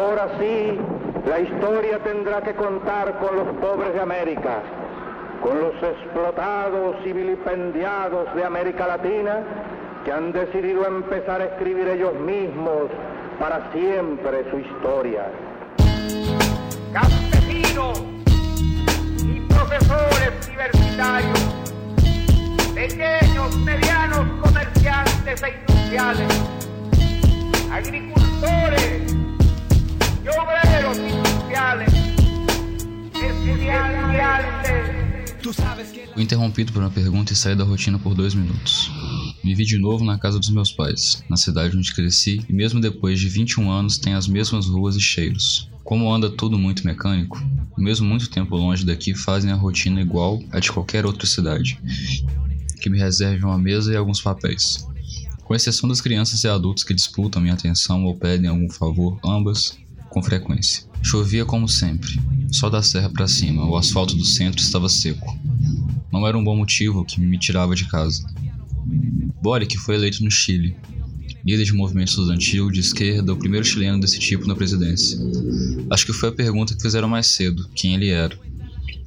Ahora sí, la historia tendrá que contar con los pobres de América, con los explotados y vilipendiados de América Latina que han decidido empezar a escribir ellos mismos para siempre su historia. Campesinos y profesores universitarios, pequeños, medianos comerciantes e industriales, agricultores y obreros industriales, estudiantes. Fui interrompido por uma pergunta e saí da rotina por dois minutos. Me vi de novo na casa dos meus pais, na cidade onde cresci, e mesmo depois de 21 anos tem as mesmas ruas e cheiros. Como anda tudo muito mecânico, mesmo muito tempo longe daqui fazem a rotina igual a de qualquer outra cidade, que me reserve uma mesa e alguns papéis. Com exceção das crianças e adultos que disputam minha atenção ou pedem algum favor, ambas com frequência. Chovia como sempre, só da serra para cima, o asfalto do centro estava seco. Não era um bom motivo que me tirava de casa. Boric foi eleito no Chile, líder de movimento estudantil de esquerda, o primeiro chileno desse tipo na presidência. Acho que foi a pergunta que fizeram mais cedo, quem ele era.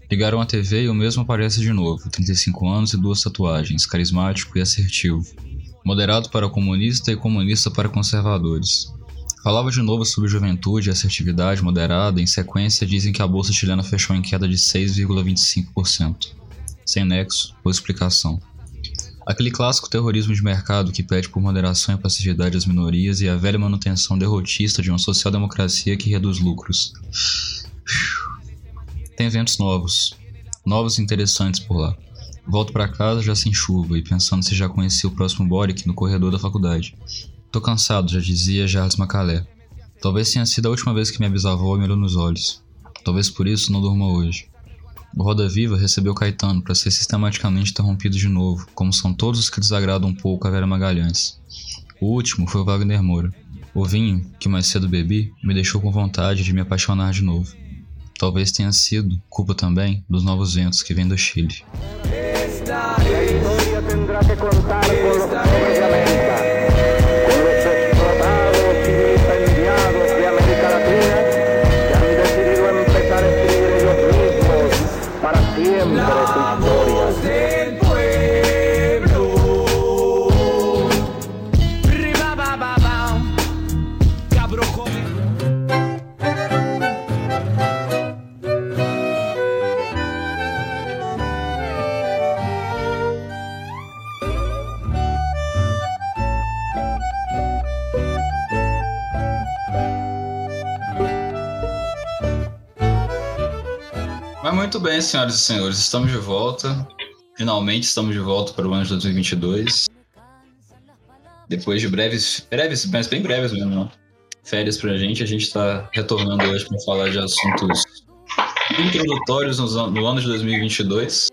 Ligaram a TV e o mesmo aparece de novo, 35 anos e duas tatuagens, carismático e assertivo. Moderado para comunista e comunista para conservadores. Falava de novo sobre juventude e assertividade moderada, em sequência dizem que a bolsa chilena fechou em queda de 6,25%. Sem nexo ou explicação. Aquele clássico terrorismo de mercado que pede por moderação e passividade às minorias e a velha manutenção derrotista de uma social-democracia que reduz lucros. Tem ventos novos, novos e interessantes por lá. Volto para casa já sem chuva e pensando se já conheci o próximo Boric no corredor da faculdade. Tô cansado, já dizia Charles Macalé. Talvez tenha sido a última vez que minha bisavó me olhou nos olhos. Talvez por isso não durma hoje. O Roda Viva recebeu Caetano para ser sistematicamente interrompido de novo, como são todos os que desagradam um pouco a Vera Magalhães. O último foi o Wagner Moura. O vinho, que mais cedo bebi, me deixou com vontade de me apaixonar de novo. Talvez tenha sido culpa também dos novos ventos que vêm do Chile. La historia tendrá muito bem, senhoras e senhores, estamos de volta. Finalmente estamos de volta para o ano de 2022. Depois de breves, breves, mas bem breves mesmo, não? Férias pra gente, a gente está retornando hoje para falar de assuntos introdutórios no ano de 2022.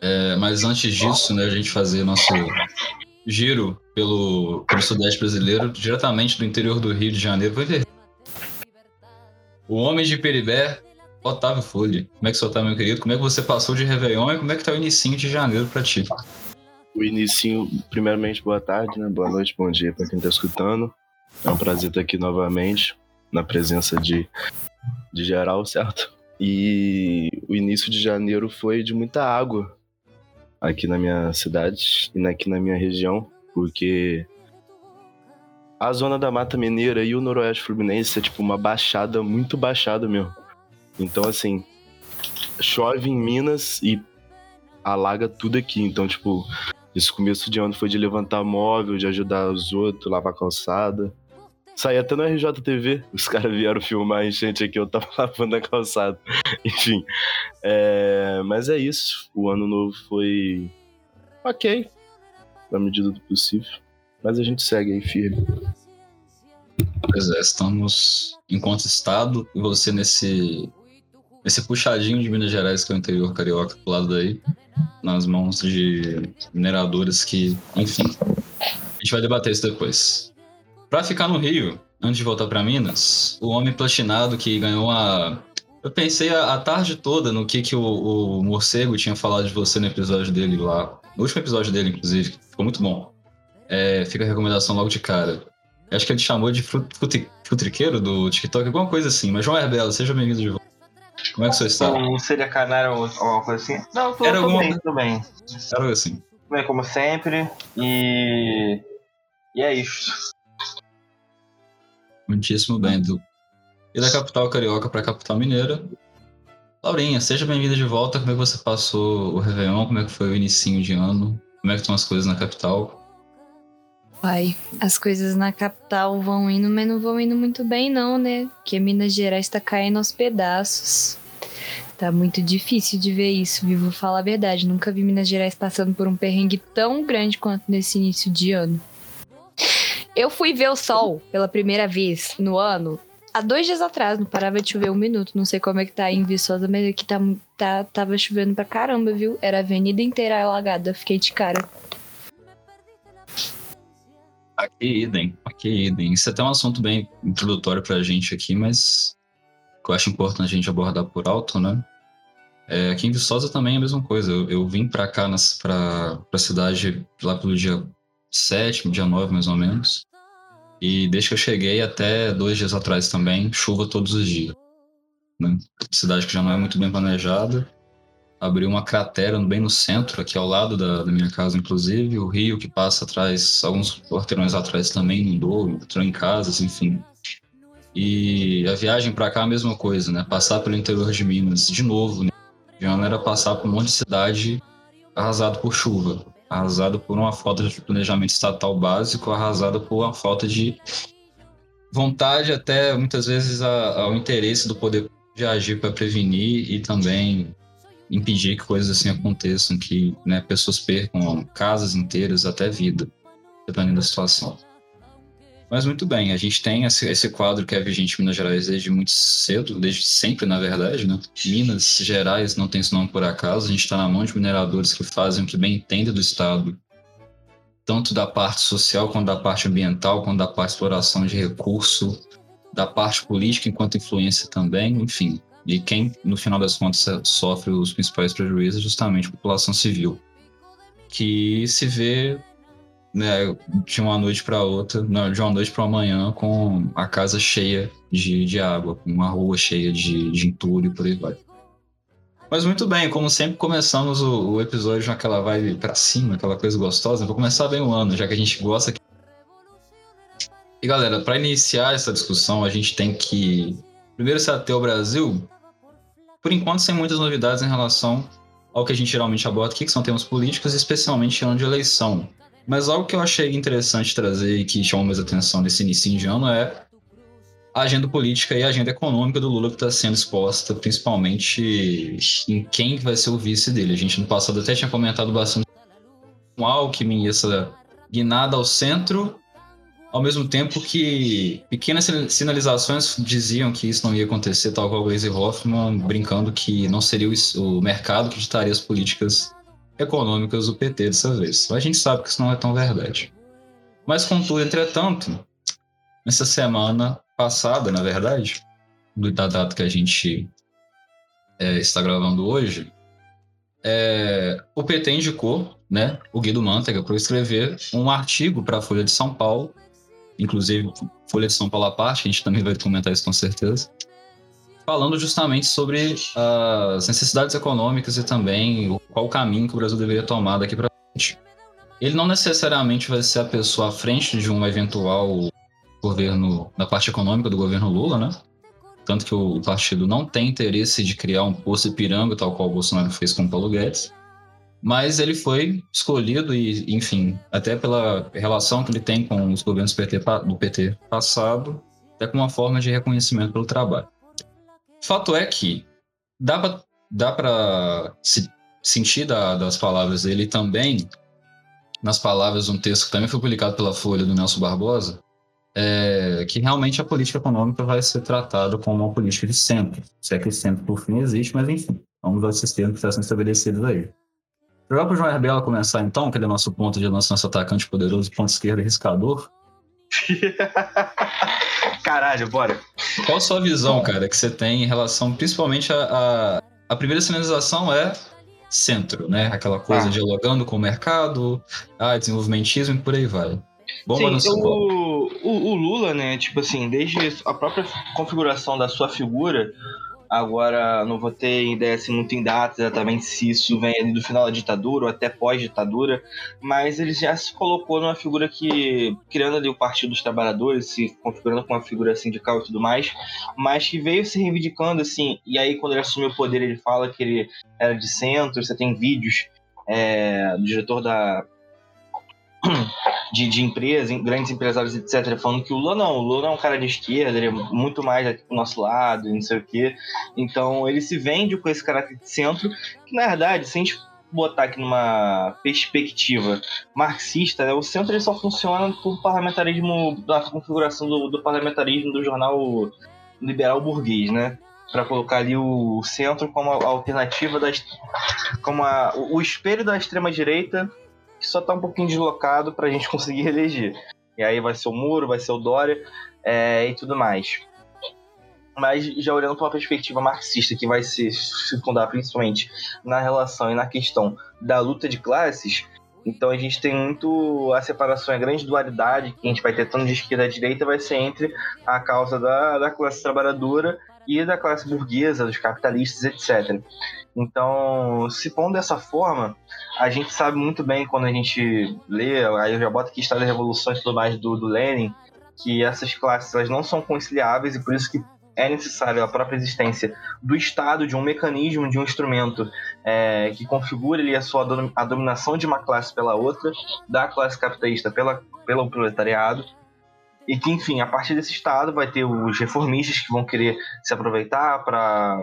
É, mas antes disso, né, a gente fazer nosso giro pelo, pelo Sudeste brasileiro, diretamente do interior do Rio de Janeiro. O Homem de Peribé, Otávio Folha. Como é que você tá, meu querido? Como é que você passou de Réveillon e como é que tá o inicinho de janeiro pra ti? O inicinho, primeiramente, boa tarde, né? Boa noite, bom dia para quem tá escutando. É um prazer estar aqui novamente, na presença de, de geral, certo? E o início de janeiro foi de muita água aqui na minha cidade e aqui na minha região, porque a zona da Mata Mineira e o Noroeste Fluminense é tipo uma baixada, muito baixada mesmo. Então, assim, chove em Minas e alaga tudo aqui. Então, tipo, esse começo de ano foi de levantar móvel, de ajudar os outros, lavar calçada. Saí até no RJTV, os caras vieram filmar a enchente aqui, eu tava lavando a calçada. Enfim, é, mas é isso. O ano novo foi ok, na medida do possível. Mas a gente segue aí firme. Pois é, estamos enquanto estado e você nesse esse puxadinho de Minas Gerais que é o interior carioca pro lado daí, nas mãos de mineradoras que, enfim, a gente vai debater isso depois. Pra ficar no Rio, antes de voltar pra Minas, o homem platinado que ganhou a eu pensei a, a tarde toda no que, que o, o morcego tinha falado de você no episódio dele lá. No último episódio dele, inclusive, ficou muito bom. É, fica a recomendação logo de cara. Acho que ele chamou de frut- futriqueiro do TikTok, alguma coisa assim. Mas João Herbelo, seja bem-vindo de volta. Como é que você está? Não seria canário ou alguma coisa assim? Não, tô, Era tô alguma bem, tô bem. Era assim. Tô bem, como sempre. E. E é isso. Muitíssimo bem, Edu. E da capital carioca para a capital mineira. Laurinha, seja bem-vinda de volta. Como é que você passou o Réveillon? Como é que foi o inicinho de ano? Como é que estão as coisas na capital? Pai, as coisas na capital vão indo, mas não vão indo muito bem, não, né? Porque Minas Gerais tá caindo aos pedaços. Tá muito difícil de ver isso, viu? Vou falar a verdade. Nunca vi Minas Gerais passando por um perrengue tão grande quanto nesse início de ano. Eu fui ver o sol pela primeira vez no ano há dois dias atrás. Não parava de chover um minuto. Não sei como é que tá em Viçosa, mas aqui tá, tá, tava chovendo pra caramba, viu? Era a avenida inteira alagada. Fiquei de cara. Aqui, idem. Aqui, idem. Isso é até um assunto bem introdutório pra gente aqui, mas que eu acho importante a gente abordar por alto, né? É, aqui em Viçosa também é a mesma coisa. Eu, eu vim pra cá, pra, pra cidade lá pelo dia 7, dia 9 mais ou menos. E desde que eu cheguei até dois dias atrás também, chuva todos os dias. Né? Cidade que já não é muito bem planejada. Abriu uma cratera bem no centro, aqui ao lado da, da minha casa, inclusive. O rio que passa atrás, alguns quarteirões atrás também inundou, entrou em casas, enfim. E a viagem para cá a mesma coisa, né? Passar pelo interior de Minas, de novo, né? De ano era passar por um monte de cidade arrasado por chuva, arrasado por uma falta de planejamento estatal básico, arrasada por uma falta de vontade, até muitas vezes ao interesse do poder de agir para prevenir e também impedir que coisas assim aconteçam, que né, pessoas percam casas inteiras, até vida, dependendo da situação. Mas muito bem, a gente tem esse, quadro que é vigente em Minas Gerais desde muito cedo, desde sempre, na verdade, né? Minas Gerais não tem esse nome por acaso, a gente está na mão de mineradores que fazem o que bem entendem do Estado, tanto da parte social, quanto da parte ambiental, quanto da parte de exploração de recurso, da parte política enquanto influência também, enfim. E quem, no final das contas, sofre os principais prejuízos é justamente a população civil, que se vê né, de uma noite para outra, não, de uma noite para amanhã, com a casa cheia de, de água, com uma rua cheia de, de entulho e por aí vai. Mas muito bem, como sempre começamos o, o episódio naquela vibe pra cima, aquela coisa gostosa, vou começar bem o ano, já que a gente gosta. E galera, para iniciar essa discussão, a gente tem que primeiro se ater ao Brasil, por enquanto sem muitas novidades em relação ao que a gente geralmente aborda aqui, que são temas políticos, especialmente ano de eleição. Mas algo que eu achei interessante trazer e que chamou mais atenção nesse início de ano é a agenda política e a agenda econômica do Lula que está sendo exposta, principalmente em quem vai ser o vice dele. A gente no passado até tinha comentado bastante com Alckmin essa guinada ao centro, ao mesmo tempo que pequenas sinalizações diziam que isso não ia acontecer, tal qual Glaze Hoffman brincando que não seria o- mercado que ditaria as políticas econômicas do PT dessa vez. A gente sabe que isso não é tão verdade. Mas, contudo, entretanto, nessa semana passada, na verdade, da data que a gente é, está gravando hoje, é, o PT indicou né, o Guido Mantega para escrever um artigo para a Folha de São Paulo, inclusive Folha de São Paulo à parte, a gente também vai comentar isso com certeza, falando justamente sobre as necessidades econômicas e também qual o caminho que o Brasil deveria tomar daqui para frente. Ele não necessariamente vai ser a pessoa à frente de um eventual governo, da parte econômica do governo Lula, né? Tanto que o partido não tem interesse de criar um poço Ipiranga, tal qual o Bolsonaro fez com o Paulo Guedes. Mas ele foi escolhido e, enfim, até pela relação que ele tem com os governos PT, do PT passado, até com uma forma de reconhecimento pelo trabalho. Fato é que dá pra se sentir da- das palavras dele também nas palavras de um texto que também foi publicado pela Folha do Nelson Barbosa, é, que realmente a política econômica vai ser tratada como uma política de centro. Se é que centro por fim existe, mas enfim, vamos aos sistemas que estão estabelecidos aí. Jogar para o João Herbela começar então, que ele é nosso ponto de nosso, nosso atacante poderoso, ponto esquerdo e riscador. Caralho, bora. Qual a sua visão, cara, que você tem em relação, principalmente a, a, a primeira sinalização é centro, né? Aquela coisa Ah. dialogando com o mercado, ah, desenvolvimentismo e por aí vai. Bomba no Sim, o, o, o Lula, né, tipo assim, desde a própria configuração da sua figura, agora não vou ter ideia assim, muito em data exatamente se isso vem ali do final da ditadura ou até pós-ditadura, mas ele já se colocou numa figura que, criando ali o Partido dos Trabalhadores, se configurando com uma figura sindical e tudo mais, mas que veio se reivindicando assim, e aí quando ele assumiu o poder ele fala que ele era de centro, você tem vídeos é, do diretor da de, de empresas, grandes empresários, etc., falando que o Lula não, o Lula é um cara de esquerda, ele é muito mais aqui pro nosso lado, não sei o quê. Então ele se vende com esse caráter de centro, que na verdade, se a gente botar aqui numa perspectiva marxista, né, o centro ele só funciona por parlamentarismo, da configuração do, do parlamentarismo do jornal liberal burguês, né? para colocar ali o centro como a alternativa das como a, o espelho da extrema direita que só tá um pouquinho deslocado para a gente conseguir eleger. E aí vai ser o Muro, vai ser o Dória é, e tudo mais. Mas já olhando para uma perspectiva marxista, que vai se fundar principalmente na relação e na questão da luta de classes, então a gente tem muito a separação, a grande dualidade que a gente vai ter tanto de esquerda e direita vai ser entre a causa da, da classe trabalhadora e da classe burguesa, dos capitalistas, etc. Então, se pondo dessa forma, a gente sabe muito bem quando a gente lê, aí eu já boto aqui Estado da Revolução e tudo mais do, do Lenin, que essas classes elas não são conciliáveis e por isso que é necessário a própria existência do Estado, de um mecanismo, de um instrumento é, que configure ali a sua a dominação de uma classe pela outra, da classe capitalista pela, pelo proletariado, e que, enfim, a partir desse Estado vai ter os reformistas que vão querer se aproveitar para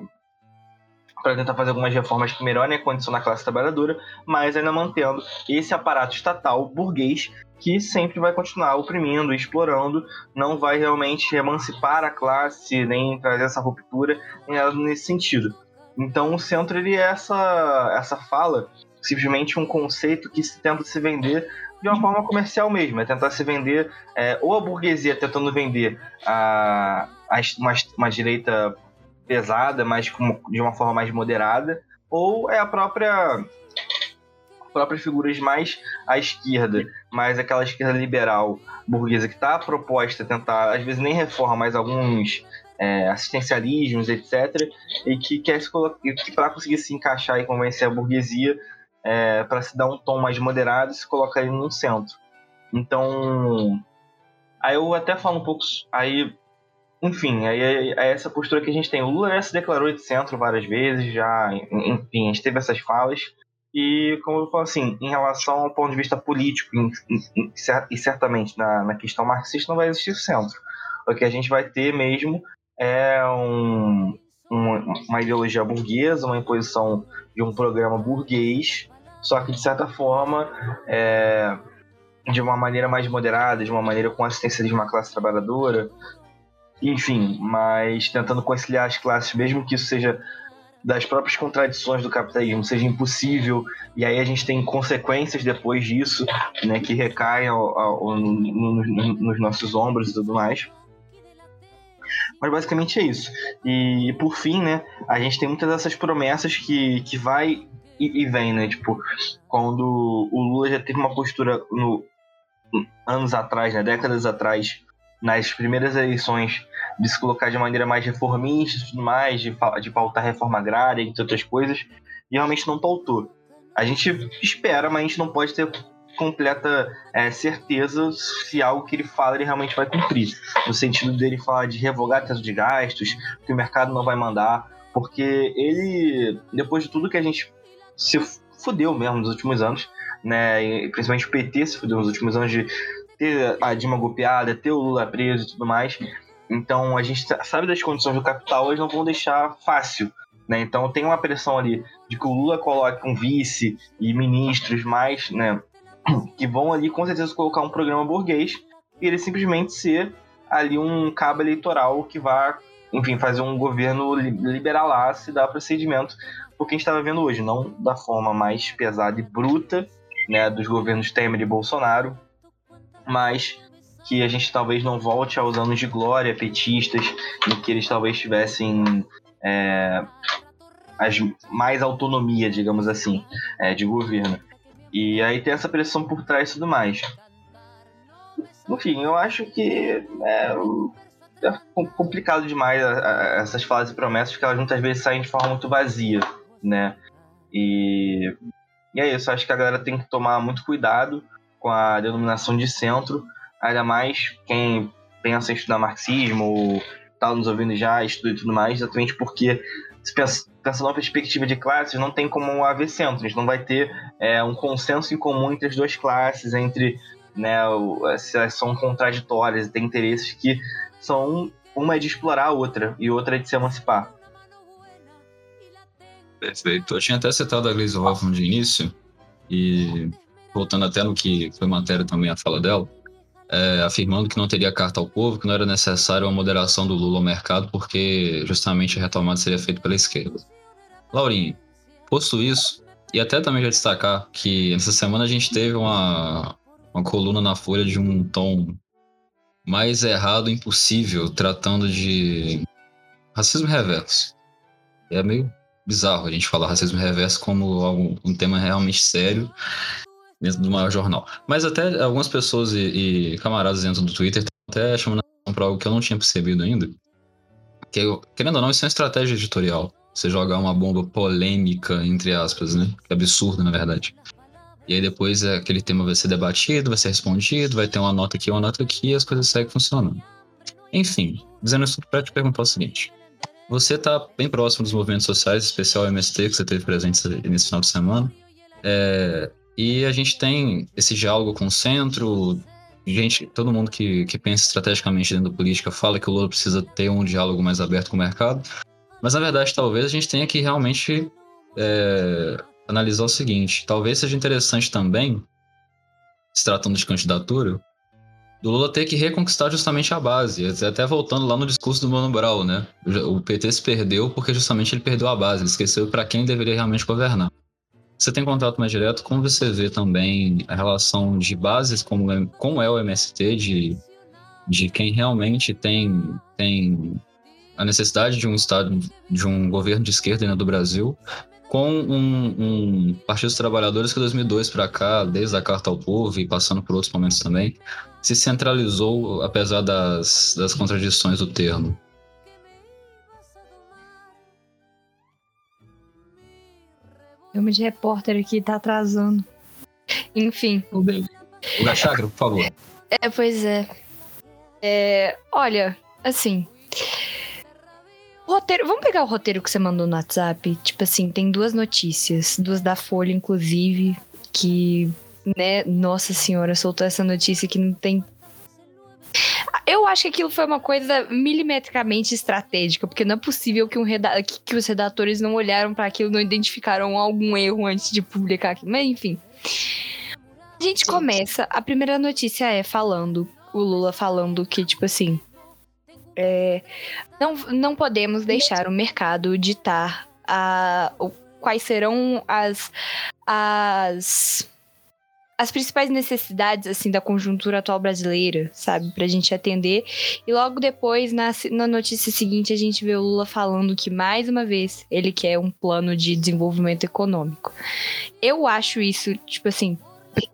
para tentar fazer algumas reformas que melhorem a condição da classe trabalhadora, mas ainda mantendo esse aparato estatal burguês que sempre vai continuar oprimindo, explorando, não vai realmente emancipar a classe, nem trazer essa ruptura, nem nada nesse sentido. Então o centro ele é essa, essa fala, simplesmente um conceito que se tenta se vender de uma forma comercial mesmo, é tentar se vender, é, ou a burguesia tentando vender a, a uma, uma direita pesada, mas de uma forma mais moderada, ou é a própria próprias figuras mais à esquerda, mais aquela esquerda liberal burguesa que está proposta a tentar, às vezes nem reforma, mas alguns é, assistencialismos, etc., e que quer se colocar, para conseguir se encaixar e convencer a burguesia, é, para se dar um tom mais moderado, se coloca aí no centro. Então, aí eu até falo um pouco, aí enfim, aí é, é, essa postura que a gente tem. O Lula já se declarou de centro várias vezes, já, enfim, a gente teve essas falas. E, como eu falo assim, em relação ao ponto de vista político, e certamente na, na questão marxista, não vai existir centro. O que a gente vai ter mesmo é um, uma, uma ideologia burguesa, uma imposição de um programa burguês, só que de certa forma é, de uma maneira mais moderada, de uma maneira com assistência de uma classe trabalhadora, enfim, mas tentando conciliar as classes, mesmo que isso seja das próprias contradições do capitalismo, seja impossível, e aí a gente tem consequências depois disso, né, que recaem ao, ao, no, no, nos nossos ombros e tudo mais. Mas basicamente é isso. E por fim, né, a gente tem muitas dessas promessas que, que vai e, e vem, né? Tipo, quando o Lula já teve uma postura no, anos atrás, né, décadas atrás, nas primeiras eleições de se colocar de maneira mais reformista e tudo mais, de, de pautar reforma agrária, entre outras coisas, e realmente não pautou. A gente espera, mas a gente não pode ter completa é, certeza se algo que ele fala ele realmente vai cumprir. No sentido dele falar de revogar teto de gastos, que o mercado não vai mandar, porque ele, depois de tudo que a gente se fudeu mesmo nos últimos anos, né, principalmente o PT se fudeu nos últimos anos de ter a Dilma golpeada, ter o Lula preso e tudo mais, então a gente sabe das condições do capital, eles não vão deixar fácil. Né? Então tem uma pressão ali de que o Lula coloque um vice e ministros mais, né, que vão ali com certeza colocar um programa burguês e ele simplesmente ser ali um cabo eleitoral que vá, enfim, fazer um governo liberal se dar procedimento porque a gente estava vendo hoje, não da forma mais pesada e bruta, né, dos governos Temer e Bolsonaro, mas que a gente talvez não volte aos anos de glória petistas, em que eles talvez tivessem é, as, mais autonomia, digamos assim, é, de governo. E aí tem essa pressão por trás e tudo mais. enfim, eu acho que é, é complicado demais a, a, essas falas e promessas, que elas muitas vezes saem de forma muito vazia, né? E, e é isso, acho que a galera tem que tomar muito cuidado com a denominação de centro, ainda mais quem pensa em estudar marxismo ou tá nos ouvindo já, estuda e tudo mais, exatamente porque se pensa, pensando na perspectiva de classes, não tem como haver centro, a gente não vai ter é, um consenso em comum entre as duas classes, entre né, se elas são contraditórias tem interesses que são uma é de explorar a outra e outra é de se emancipar. Perfeito. Eu tinha até citado a Gleisi Hoffmann de início, e voltando até no que foi matéria também a fala dela, é, afirmando que não teria carta ao povo, que não era necessário a moderação do Lula ao mercado, porque justamente a retomada seria feita pela esquerda. Laurinho, posto isso, e até também já destacar que nessa semana a gente teve uma, uma coluna na Folha de um tom mais errado impossível, tratando de racismo reverso. É meio bizarro a gente falar racismo reverso como um tema realmente sério dentro do maior jornal. Mas até algumas pessoas e, e camaradas dentro do Twitter até chamando atenção para algo que eu não tinha percebido ainda. Que, querendo ou não, isso é uma estratégia editorial. Você jogar uma bomba polêmica, entre aspas, né? Que é absurdo, na verdade. E aí depois aquele tema vai ser debatido, vai ser respondido, vai ter uma nota aqui, uma nota aqui, e as coisas seguem funcionando. Enfim, dizendo isso para te perguntar o seguinte. Você está bem próximo dos movimentos sociais, especial MST, que você teve presente nesse final de semana. É, e a gente tem esse diálogo com o centro, gente, todo mundo que, que pensa estrategicamente dentro da política fala que o Lula precisa ter um diálogo mais aberto com o mercado. Mas na verdade, talvez a gente tenha que realmente é, analisar o seguinte: talvez seja interessante também, se tratando de candidatura, do Lula ter que reconquistar justamente a base. Até voltando lá no discurso do Mano Brown, né? O PT se perdeu porque justamente ele perdeu a base, ele esqueceu para quem deveria realmente governar. Você tem contato mais direto, como você vê também a relação de bases, como, é, como é o MST, de, de quem realmente tem, tem a necessidade de um Estado, de um governo de esquerda no do Brasil, com um, um Partido dos Trabalhadores que 2002 para cá, desde a Carta ao Povo e passando por outros momentos também, se centralizou, apesar das, das contradições do termo. Filme de repórter aqui tá atrasando. Enfim. O Gachacra, por favor. É, pois é. é. Olha, assim, roteiro, vamos pegar o roteiro que você mandou no WhatsApp. Tipo assim, tem duas notícias, duas da Folha, inclusive, que, né, nossa senhora, soltou essa notícia que não tem. Eu acho que aquilo foi uma coisa milimetricamente estratégica, porque não é possível que, um reda... que os redatores não olharam para aquilo, não identificaram algum erro antes de publicar aquilo. Mas enfim. A gente começa. A primeira notícia é falando, o Lula falando que, tipo assim, é, não, não podemos deixar o mercado ditar a, o, quais serão as, as, as principais necessidades assim da conjuntura atual brasileira, sabe, para a gente atender. E logo depois, na, na notícia seguinte, a gente vê o Lula falando que mais uma vez ele quer um plano de desenvolvimento econômico. Eu acho isso, tipo assim,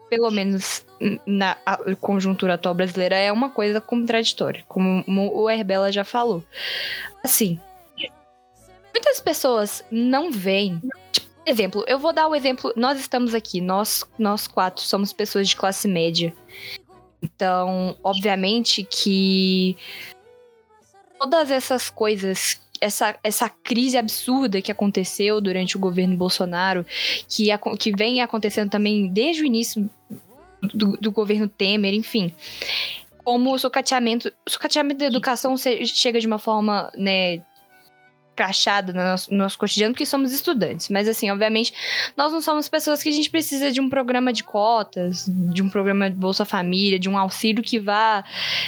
pelo menos na conjuntura atual brasileira, é uma coisa contraditória, como o Herbela já falou. Assim, muitas pessoas não veem. Tipo, exemplo, eu vou dar o um exemplo. Nós estamos aqui, nós, nós quatro somos pessoas de classe média. Então, obviamente que todas essas coisas essa, essa crise absurda que aconteceu durante o governo Bolsonaro, que, que vem acontecendo também desde o início do, do governo Temer, enfim. Como o sucateamento, sucateamento da educação chega de uma forma, né, crachada no nosso, no nosso cotidiano, porque somos estudantes. Mas, assim, obviamente, nós não somos pessoas que a gente precisa de um programa de cotas, de um programa de Bolsa Família, de um auxílio que vá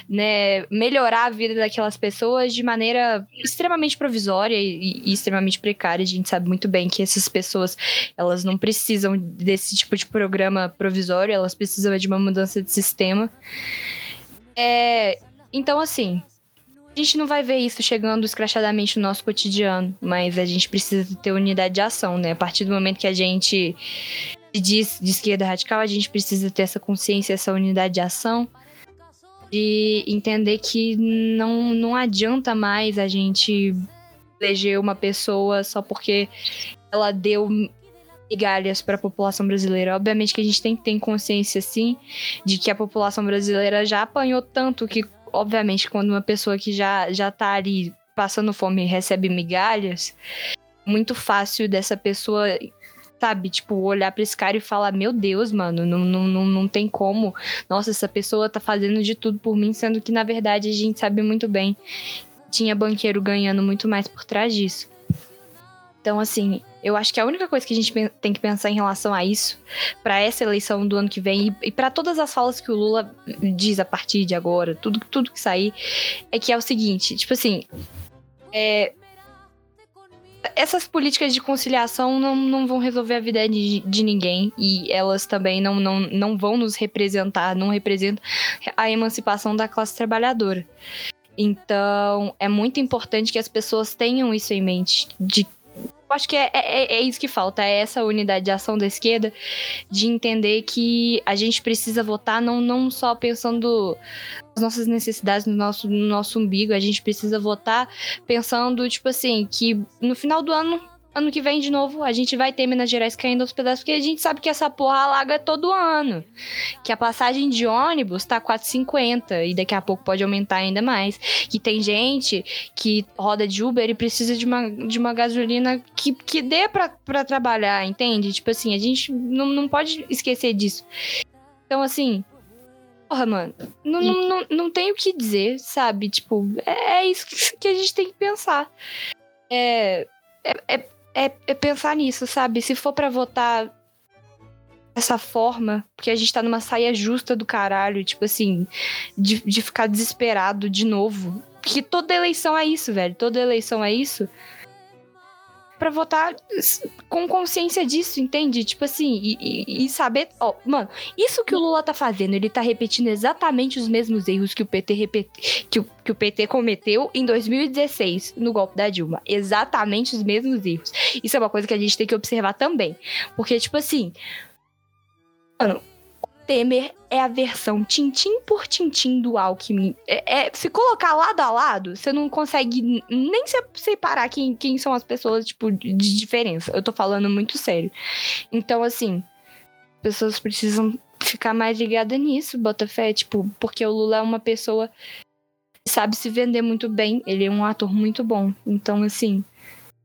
né, melhorar a vida daquelas pessoas de maneira extremamente provisória e, e, extremamente precária. A gente sabe muito bem que essas pessoas, elas não precisam desse tipo de programa provisório, elas precisam de uma mudança de sistema. É, então, assim, a gente não vai ver isso chegando escrachadamente no nosso cotidiano, mas a gente precisa ter unidade de ação, né? A partir do momento que a gente diz de esquerda radical, a gente precisa ter essa consciência, essa unidade de ação. de entender que não, não adianta mais a gente eleger uma pessoa só porque ela deu migalhas para a população brasileira. Obviamente que a gente tem que ter consciência, sim, de que a população brasileira já apanhou tanto que, obviamente, quando uma pessoa que já, já tá ali passando fome recebe migalhas, muito fácil dessa pessoa sabe, tipo, olhar pra esse cara e falar, meu Deus, mano, não, não, não, não tem como. Nossa, essa pessoa tá fazendo de tudo por mim, sendo que, na verdade, a gente sabe muito bem. Tinha banqueiro ganhando muito mais por trás disso. Então, assim, eu acho que a única coisa que a gente tem que pensar em relação a isso, para essa eleição do ano que vem e, para todas as falas que o Lula diz a partir de agora, tudo, tudo que sair, é que é o seguinte: tipo assim, é, essas políticas de conciliação não, não vão resolver a vida de, de ninguém e elas também não, não, não vão nos representar, não representam a emancipação da classe trabalhadora. Então, é muito importante que as pessoas tenham isso em mente, de acho que é, é, é, isso que falta, é essa unidade de ação da esquerda, de entender que a gente precisa votar não, não só pensando nas nossas necessidades, no nosso, no nosso umbigo, a gente precisa votar pensando, tipo assim, que no final do ano ano que vem, de novo, a gente vai ter Minas Gerais caindo aos pedaços, porque a gente sabe que essa porra alaga todo ano. Que a passagem de ônibus tá 4,50 e daqui a pouco pode aumentar ainda mais. Que tem gente que roda de Uber e precisa de uma, de uma gasolina que, que dê pra trabalhar, entende? Tipo assim, a gente não, não pode esquecer disso. Então, assim, Porra, mano, não, não, não, não tem o que dizer, sabe? Tipo, é, é isso que a gente tem que pensar. É, é, é, é, é pensar nisso, sabe? Se for para votar dessa forma, porque a gente tá numa saia justa do caralho, tipo assim, de, de ficar desesperado de novo. Que toda eleição é isso, velho. Toda eleição é isso para votar com consciência disso, entende? Tipo assim, e, e, e saber. Ó, mano, isso que o Lula tá fazendo, ele tá repetindo exatamente os mesmos erros que o PT repeti, que, o, que o PT cometeu em 2016, no golpe da Dilma. Exatamente os mesmos erros. Isso é uma coisa que a gente tem que observar também. Porque, tipo assim. Mano, Temer é a versão tintim por tintim do Alckmin. É, é, se colocar lado a lado, você não consegue nem separar quem, quem são as pessoas, tipo, de diferença. Eu tô falando muito sério. Então, assim, pessoas precisam ficar mais ligadas nisso, Botafé, tipo, porque o Lula é uma pessoa que sabe se vender muito bem, ele é um ator muito bom. Então, assim,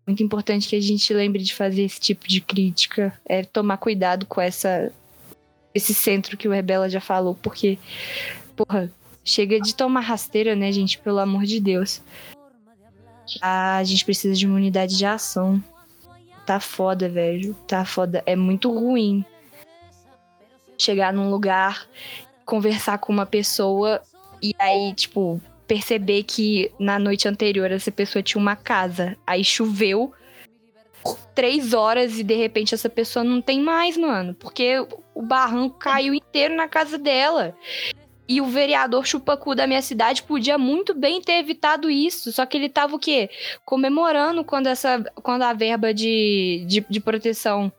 muito importante que a gente lembre de fazer esse tipo de crítica, é tomar cuidado com essa esse centro que o Rebela já falou, porque, porra, chega de tomar rasteira, né, gente? Pelo amor de Deus. a gente precisa de uma unidade de ação. Tá foda, velho. Tá foda. É muito ruim chegar num lugar, conversar com uma pessoa e aí, tipo, perceber que na noite anterior essa pessoa tinha uma casa. Aí choveu três horas e de repente essa pessoa não tem mais, mano. Porque o barranco caiu inteiro na casa dela. E o vereador chupacu da minha cidade podia muito bem ter evitado isso. Só que ele tava o quê? Comemorando quando, essa, quando a verba de, de, de proteção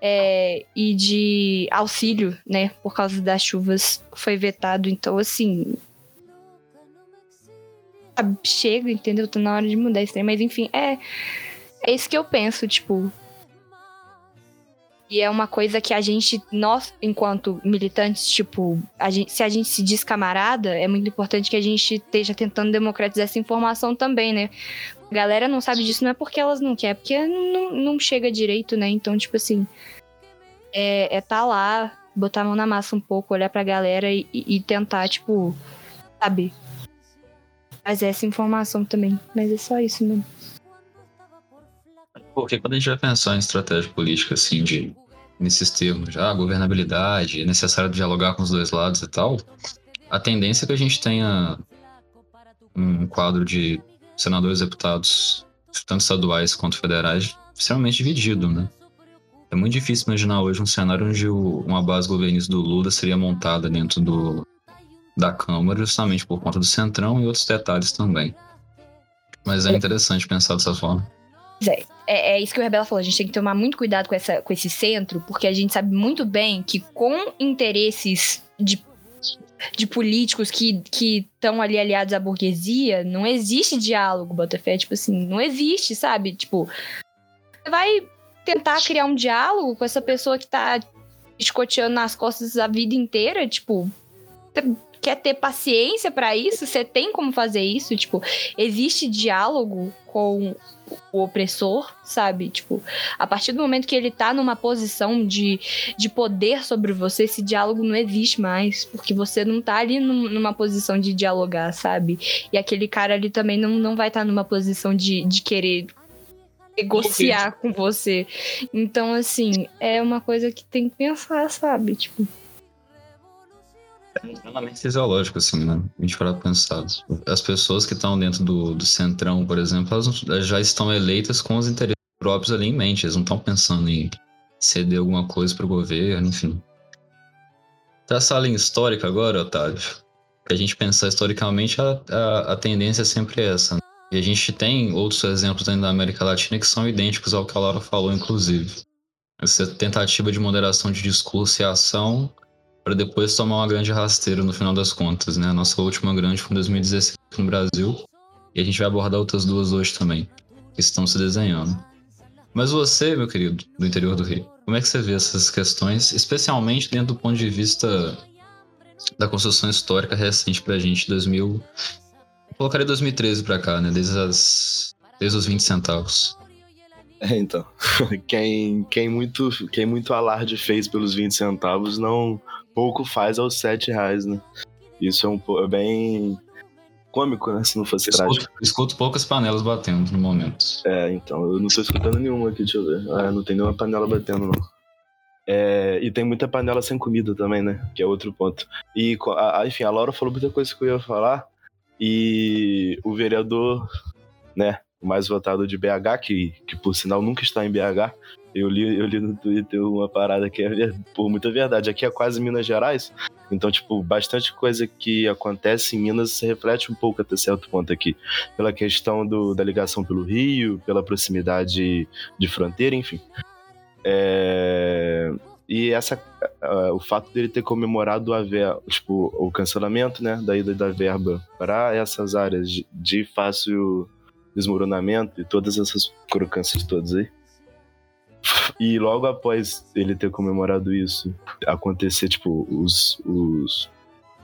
é, e de auxílio, né? Por causa das chuvas foi vetado. Então, assim. Chega, entendeu? Tá na hora de mudar isso aí. Mas enfim, é. É isso que eu penso, tipo. E é uma coisa que a gente, nós, enquanto militantes, tipo, a gente, se a gente se diz camarada, é muito importante que a gente esteja tentando democratizar essa informação também, né? A galera não sabe disso, não é porque elas não querem, é porque não, não chega direito, né? Então, tipo assim, é, é tá lá, botar a mão na massa um pouco, olhar pra galera e, e tentar, tipo, sabe? Fazer essa informação também. Mas é só isso mesmo. Porque quando a gente vai pensar em estratégia política, assim, de nesses termos já, governabilidade, é necessário dialogar com os dois lados e tal, a tendência é que a gente tenha um quadro de senadores e deputados, tanto estaduais quanto federais, extremamente dividido, né? É muito difícil imaginar hoje um cenário onde o, uma base governista do Lula seria montada dentro do, da Câmara, justamente por conta do Centrão e outros detalhes também. Mas é interessante pensar dessa forma. É, é, é, isso que o Rebela falou. A gente tem que tomar muito cuidado com, essa, com esse centro, porque a gente sabe muito bem que com interesses de de políticos que estão ali aliados à burguesia, não existe diálogo, Botafé. Tipo assim, não existe, sabe? Tipo, você vai tentar criar um diálogo com essa pessoa que tá escoteando nas costas a vida inteira, tipo, quer ter paciência para isso? Você tem como fazer isso? Tipo, existe diálogo com o opressor, sabe? Tipo, a partir do momento que ele tá numa posição de, de poder sobre você, esse diálogo não existe mais, porque você não tá ali num, numa posição de dialogar, sabe? E aquele cara ali também não, não vai estar tá numa posição de, de querer negociar com você. Então, assim, é uma coisa que tem que pensar, sabe? Tipo. Extremamente fisiológico, assim, né? A gente para pensar. As pessoas que estão dentro do, do centrão, por exemplo, elas já estão eleitas com os interesses próprios ali em mente. Eles não estão pensando em ceder alguma coisa para o governo, enfim. Traçar a linha histórica agora, Otávio. A gente pensar historicamente, a, a, a tendência é sempre essa. Né? E a gente tem outros exemplos dentro da América Latina que são idênticos ao que a Laura falou, inclusive. Essa tentativa de moderação de discurso e ação para depois tomar uma grande rasteira no final das contas, né? A nossa última grande foi em 2016 no Brasil e a gente vai abordar outras duas hoje também, que estão se desenhando. Mas você, meu querido, do interior do Rio, como é que você vê essas questões, especialmente dentro do ponto de vista da construção histórica recente para a gente, 2000, colocaria 2013 para cá, né? Desde, as, desde os 20 centavos. É, então. Quem, quem, muito, quem muito alarde fez pelos 20 centavos, não pouco faz aos 7 reais, né? Isso é um é bem cômico, né? Se não fosse escuto, trágico. Escuto poucas panelas batendo no momento. É, então. Eu não tô escutando nenhuma aqui, deixa eu ver. Ah, não tem nenhuma panela batendo, não. É, e tem muita panela sem comida também, né? Que é outro ponto. E, a, enfim, a Laura falou muita coisa que eu ia falar. E o vereador, né, o mais votado de BH, que, que por sinal nunca está em BH, eu li, eu li no Twitter uma parada que é por muita verdade. Aqui é quase Minas Gerais, então, tipo, bastante coisa que acontece em Minas se reflete um pouco até certo ponto aqui. Pela questão do, da ligação pelo Rio, pela proximidade de fronteira, enfim. É... E essa, uh, o fato dele ter comemorado a ver, tipo, o cancelamento né, da ida da verba para essas áreas de, de fácil desmoronamento e todas essas crocâncias todas aí. E logo após ele ter comemorado isso, acontecer, tipo, os, os,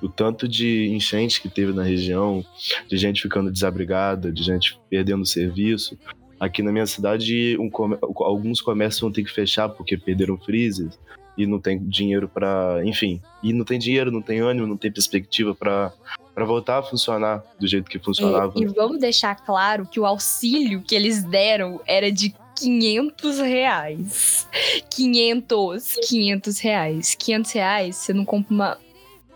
o tanto de enchente que teve na região, de gente ficando desabrigada, de gente perdendo serviço, Aqui na minha cidade, um, alguns comércios vão ter que fechar porque perderam freezers e não tem dinheiro para, enfim, e não tem dinheiro, não tem ânimo, não tem perspectiva para para voltar a funcionar do jeito que funcionava. E, e, vamos deixar claro que o auxílio que eles deram era de 500 reais. 500, 500 reais. 500 reais, você não compra uma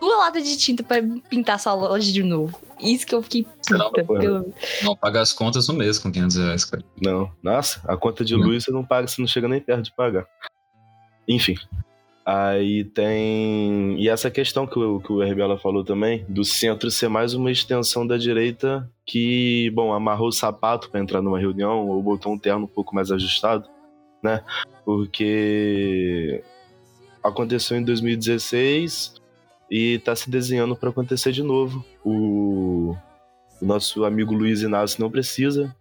duas latas de tinta para pintar sua loja de novo. Isso que eu fiquei puta. Não, pelo... não paga as contas no mês com 500 reais, cara. Não, nossa, a conta de luz você não paga, você não chega nem perto de pagar. Enfim. Aí tem. E essa questão que o, que o Herbela falou também, do centro ser mais uma extensão da direita que, bom, amarrou o sapato para entrar numa reunião ou botou um terno um pouco mais ajustado, né? Porque aconteceu em 2016, e está se desenhando para acontecer de novo. O, o, nosso amigo Luiz Inácio não precisa,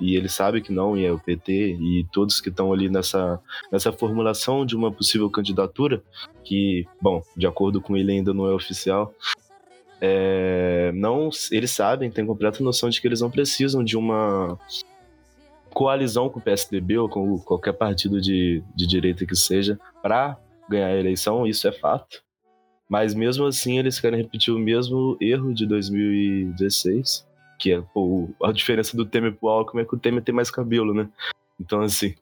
e ele sabe que não, e é o PT, e todos que estão ali nessa, nessa formulação de uma possível candidatura, que, bom, de acordo com ele ainda não é oficial, é, não, eles sabem, têm completa noção de que eles não precisam de uma coalizão com o PSDB ou com qualquer partido de, de direita que seja para ganhar a eleição, isso é fato. Mas mesmo assim, eles querem repetir o mesmo erro de 2016, que é pô, a diferença do Temer pro Alckmin é que o Temer tem mais cabelo, né? Então, assim,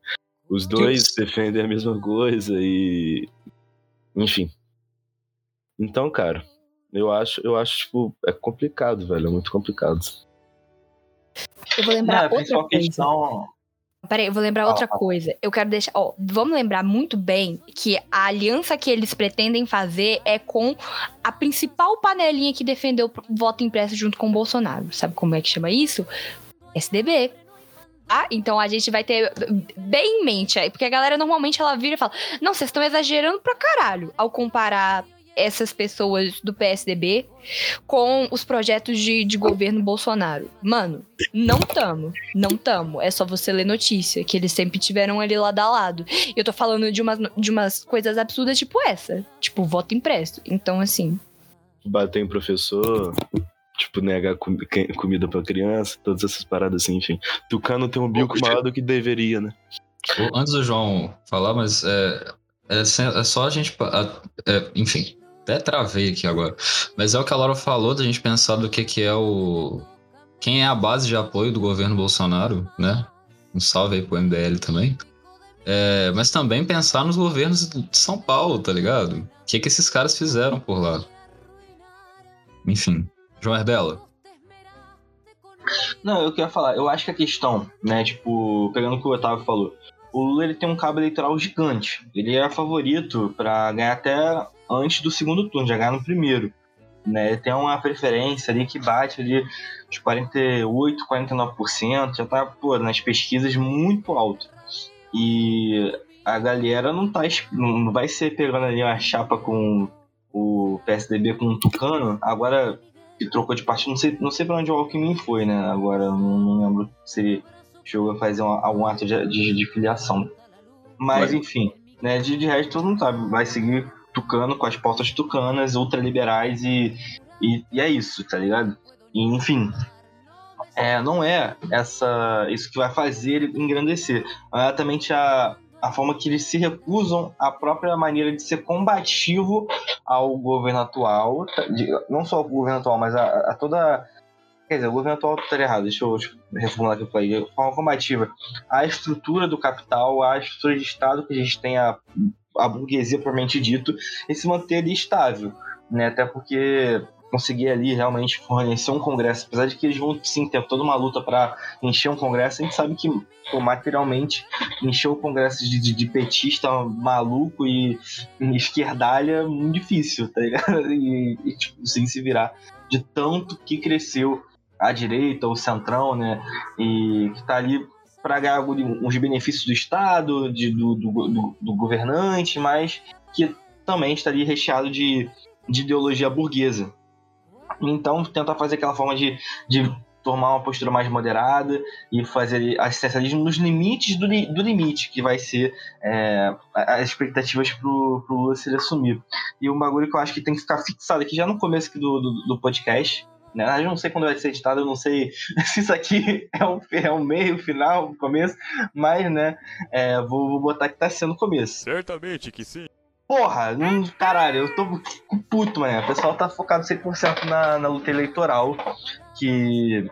os dois defendem a mesma coisa e. Enfim. Então, cara, eu acho, eu acho, tipo, é complicado, velho. É muito complicado. Eu vou lembrar é, outra coisa. Questão, Peraí, eu vou lembrar outra coisa. Eu quero deixar. Ó, vamos lembrar muito bem que a aliança que eles pretendem fazer é com a principal panelinha que defendeu o voto impresso junto com o Bolsonaro. Sabe como é que chama isso? SDB. Ah, então a gente vai ter bem em mente aí, porque a galera normalmente ela vira e fala: Não, vocês estão exagerando pra caralho ao comparar essas pessoas do PSDB com os projetos de, de governo Bolsonaro. Mano, não tamo. Não tamo. É só você ler notícia, que eles sempre tiveram ali lado a lado. E eu tô falando de umas, de umas coisas absurdas tipo essa. Tipo, voto impresso. Então, assim. Bater em professor, tipo, negar com- que- comida pra criança, todas essas paradas assim, enfim. Tucano tem um bico maior do que deveria, né? Antes do João falar, mas é, é, é só a gente. é, enfim, até travei aqui agora. Mas é o que a Laura falou da gente pensar do que, que é o. Quem é a base de apoio do governo Bolsonaro, né? Um salve aí pro MBL também. É, mas também pensar nos governos de São Paulo, tá ligado? O que, que esses caras fizeram por lá. Enfim. João Herbela. Não, eu queria falar, eu acho que a questão, né, tipo, pegando o que o Otávio falou, o Lula ele tem um cabo eleitoral gigante. Ele é favorito pra ganhar até antes do segundo turno, já ganhar no primeiro. Né? Tem uma preferência ali que bate ali de 48, 49%, já tá, pô, nas pesquisas muito alto. E a galera não tá não vai ser pegando ali uma chapa com o PSDB com o Tucano, agora que trocou de partido. Não sei, não sei pra onde o Alckmin foi, né? Agora não, não lembro se ele chegou a fazer um- algum ato de, de, de filiação. Mas, Vai. enfim, né? De, de resto, todo mundo sabe. Vai seguir tucano com as pautas tucanas, ultraliberais e, e, e é isso, tá ligado? E, enfim. É, não é essa isso que vai fazer ele engrandecer. É exatamente a, a forma que eles se recusam à própria maneira de ser combativo ao governo atual, tá, de- não só ao governo atual, mas a, a toda. Quer dizer, o governo atual tá errado, deixa eu reformular aqui para de forma combativa. A estrutura do capital, a estrutura de Estado que a gente tem, a, a burguesia propriamente dito, e se manter ali estável. Né? Até porque conseguir ali realmente fornecer um congresso, apesar de que eles vão sim ter toda uma luta para encher um congresso, a gente sabe que pô, materialmente encher o congresso de, de, de petista maluco e e esquerdalha é muito difícil, tá ligado? E, e tipo, conseguir se virar de tanto que cresceu a direita, o centrão, né? E que tá ali para ganhar algum- uns benefícios do Estado, de, do, do, do- do governante, mas que também está ali recheado de, de ideologia burguesa. Então, tentar fazer aquela forma de, de tomar uma postura mais moderada e fazer assistencialismo nos limites do, do limite, que vai ser é, as expectativas pro, pro Lula se ele assumir. E um bagulho que eu acho que tem que ficar fixado aqui já no começo do, do, do podcast. Né? Eu não sei quando vai ser editado, eu não sei se isso aqui é o, é o meio, final, começo, mas né, é, vou, vou botar que tá sendo o começo. Certamente que sim. Porra, não, caralho, eu tô puto, mano. O pessoal tá focado 100% na, na luta eleitoral, que,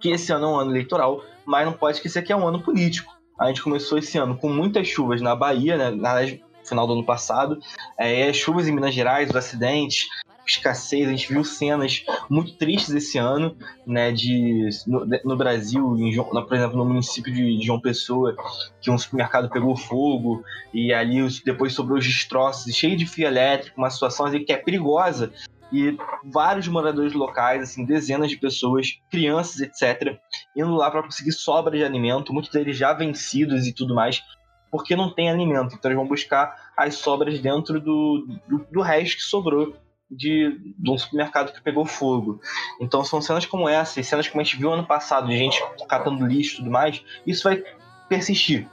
que esse ano é um ano eleitoral, mas não pode esquecer que é um ano político. A gente começou esse ano com muitas chuvas na Bahia, né, na verdade, no final do ano passado, é, chuvas em Minas Gerais, os acidentes, escassez, a gente viu cenas muito tristes esse ano, né, de, no, no Brasil, em, na- por exemplo, no município de, de João Pessoa, que um supermercado pegou fogo, e ali os- depois sobrou os destroços, cheio de fio elétrico, uma situação assim, que é perigosa. E vários moradores locais, assim, dezenas de pessoas, crianças, etc., indo lá para conseguir sobra de alimento, muitos deles já vencidos e tudo mais, porque não tem alimento. Então eles vão buscar as sobras dentro do, do, do resto que sobrou de, de um supermercado que pegou fogo. Então são cenas como essa, cenas como a gente viu ano passado, de gente catando lixo e tudo mais, isso vai persistir.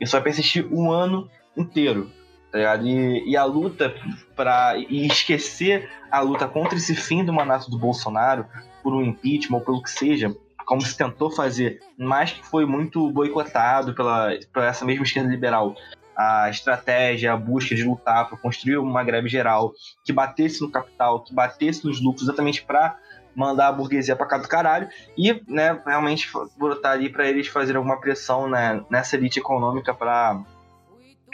Isso vai persistir um ano inteiro. Tá? E, e a luta para e esquecer a luta contra esse fim do mandato do Bolsonaro por um impeachment ou pelo que seja, como se tentou fazer, mas que foi muito boicotado pela, pela essa mesma esquerda liberal. A estratégia, a busca de lutar para construir uma greve geral que batesse no capital, que batesse nos lucros, exatamente para mandar a burguesia para cá do caralho e, né, realmente botar ali para eles fazerem alguma pressão né, nessa elite econômica para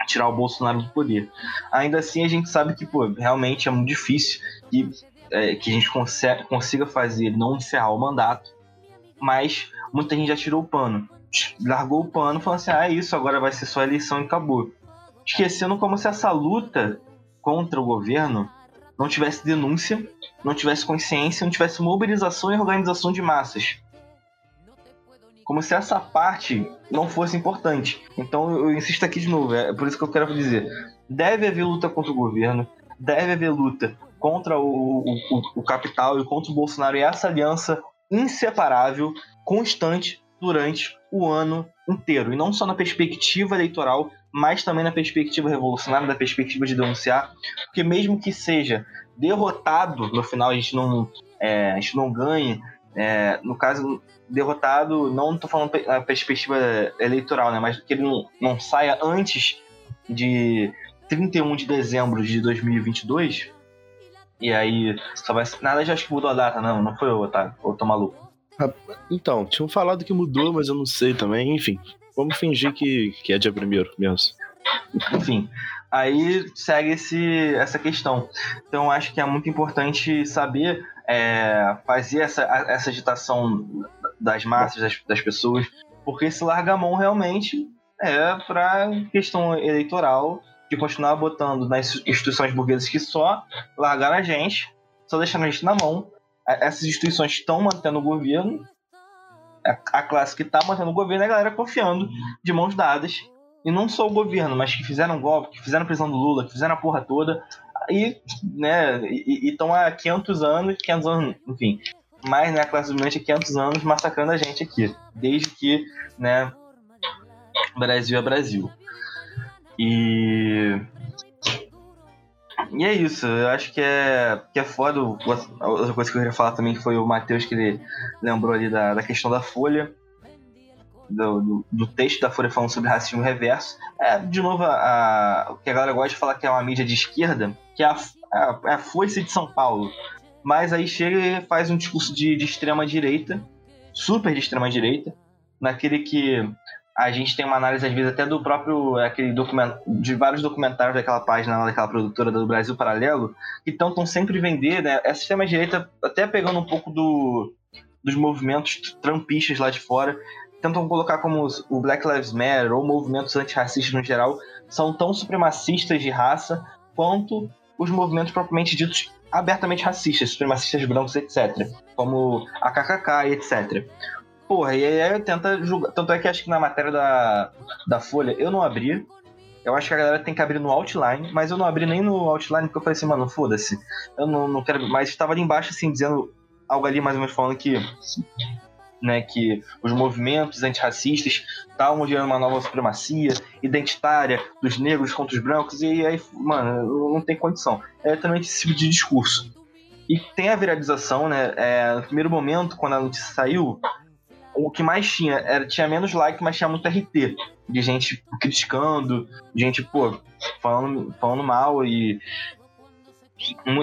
tirar o Bolsonaro do poder. Ainda assim, a gente sabe que, pô, realmente é muito difícil que, é, que a gente consiga fazer não encerrar o mandato, mas muita gente já tirou o pano. Largou o pano falando assim: ah, é isso, agora vai ser só eleição e acabou. Esquecendo como se essa luta contra o governo não tivesse denúncia, não tivesse consciência, não tivesse mobilização e organização de massas. Como se essa parte não fosse importante. Então eu insisto aqui de novo, é por isso que eu quero dizer. Deve haver luta contra o governo, deve haver luta contra o, o, o capital e contra o Bolsonaro e essa aliança inseparável, constante durante o ano inteiro. E não só na perspectiva eleitoral, mas também na perspectiva revolucionária, na perspectiva de denunciar, porque mesmo que seja derrotado, no final a gente não, é, a gente não ganha, é, no caso, derrotado, não estou falando na perspectiva eleitoral, né, mas que ele não, não saia antes de 31 de dezembro de 2022, e aí só vai. Nada, já acho que mudou a data, não, não foi eu, tá? Ou tô maluco. Então, tinham falado que mudou, mas eu não sei também. Enfim, vamos fingir que, que é dia primeiro mesmo. Enfim, aí segue esse, essa questão. Então, acho que é muito importante saber é, fazer essa, essa agitação das massas, das, das pessoas, porque esse largamão realmente é para questão eleitoral de continuar botando nas instituições burguesas que só largaram a gente, só deixando a gente na mão. Essas instituições estão mantendo o governo, a classe que está mantendo o governo é a galera confiando de mãos dadas. E não só o governo, mas que fizeram golpe, que fizeram prisão do Lula, que fizeram a porra toda. E, né, estão há 500 anos, 500 anos, enfim. Mas, né, a classe dominante há 500 anos massacrando a gente aqui. Desde que, né, Brasil é Brasil. E. E é isso, eu acho que é, que é foda. A outra coisa que eu queria falar também foi o Matheus, que ele lembrou ali da, da questão da Folha, do, do, do, texto da Folha falando sobre racismo reverso. É, de novo, a, o que a galera gosta de falar que é uma mídia de esquerda, que é a, a, é a de São Paulo. Mas aí chega e faz um discurso de, de extrema direita, super de extrema direita, naquele que a gente tem uma análise, às vezes, até do próprio aquele documento, de vários documentários daquela página, daquela produtora do Brasil Paralelo, que tentam sempre vender, né? Essa extrema-direita, até pegando um pouco do, dos movimentos trampistas lá de fora, tentam colocar como o Black Lives Matter ou movimentos antirracistas no geral são tão supremacistas de raça quanto os movimentos propriamente ditos abertamente racistas, supremacistas brancos, etc. Como a KKK etc. Porra, e aí tenta julgar. Tanto é que acho que na matéria da, da Folha eu não abri. Eu acho que a galera tem que abrir no outline, mas eu não abri nem no outline porque eu falei assim, mano, foda-se. Eu não, não quero. Mas estava ali embaixo, assim, dizendo algo ali mais ou menos falando que. Né, que os movimentos antirracistas estavam gerando uma nova supremacia identitária dos negros contra os brancos, e aí, mano, não tem condição. É exatamente esse tipo de discurso. E tem a viralização, né? É, no primeiro momento, quando a notícia saiu, o que mais tinha era tinha menos like, mas tinha muito RT de gente criticando, gente, pô, falando, falando mal e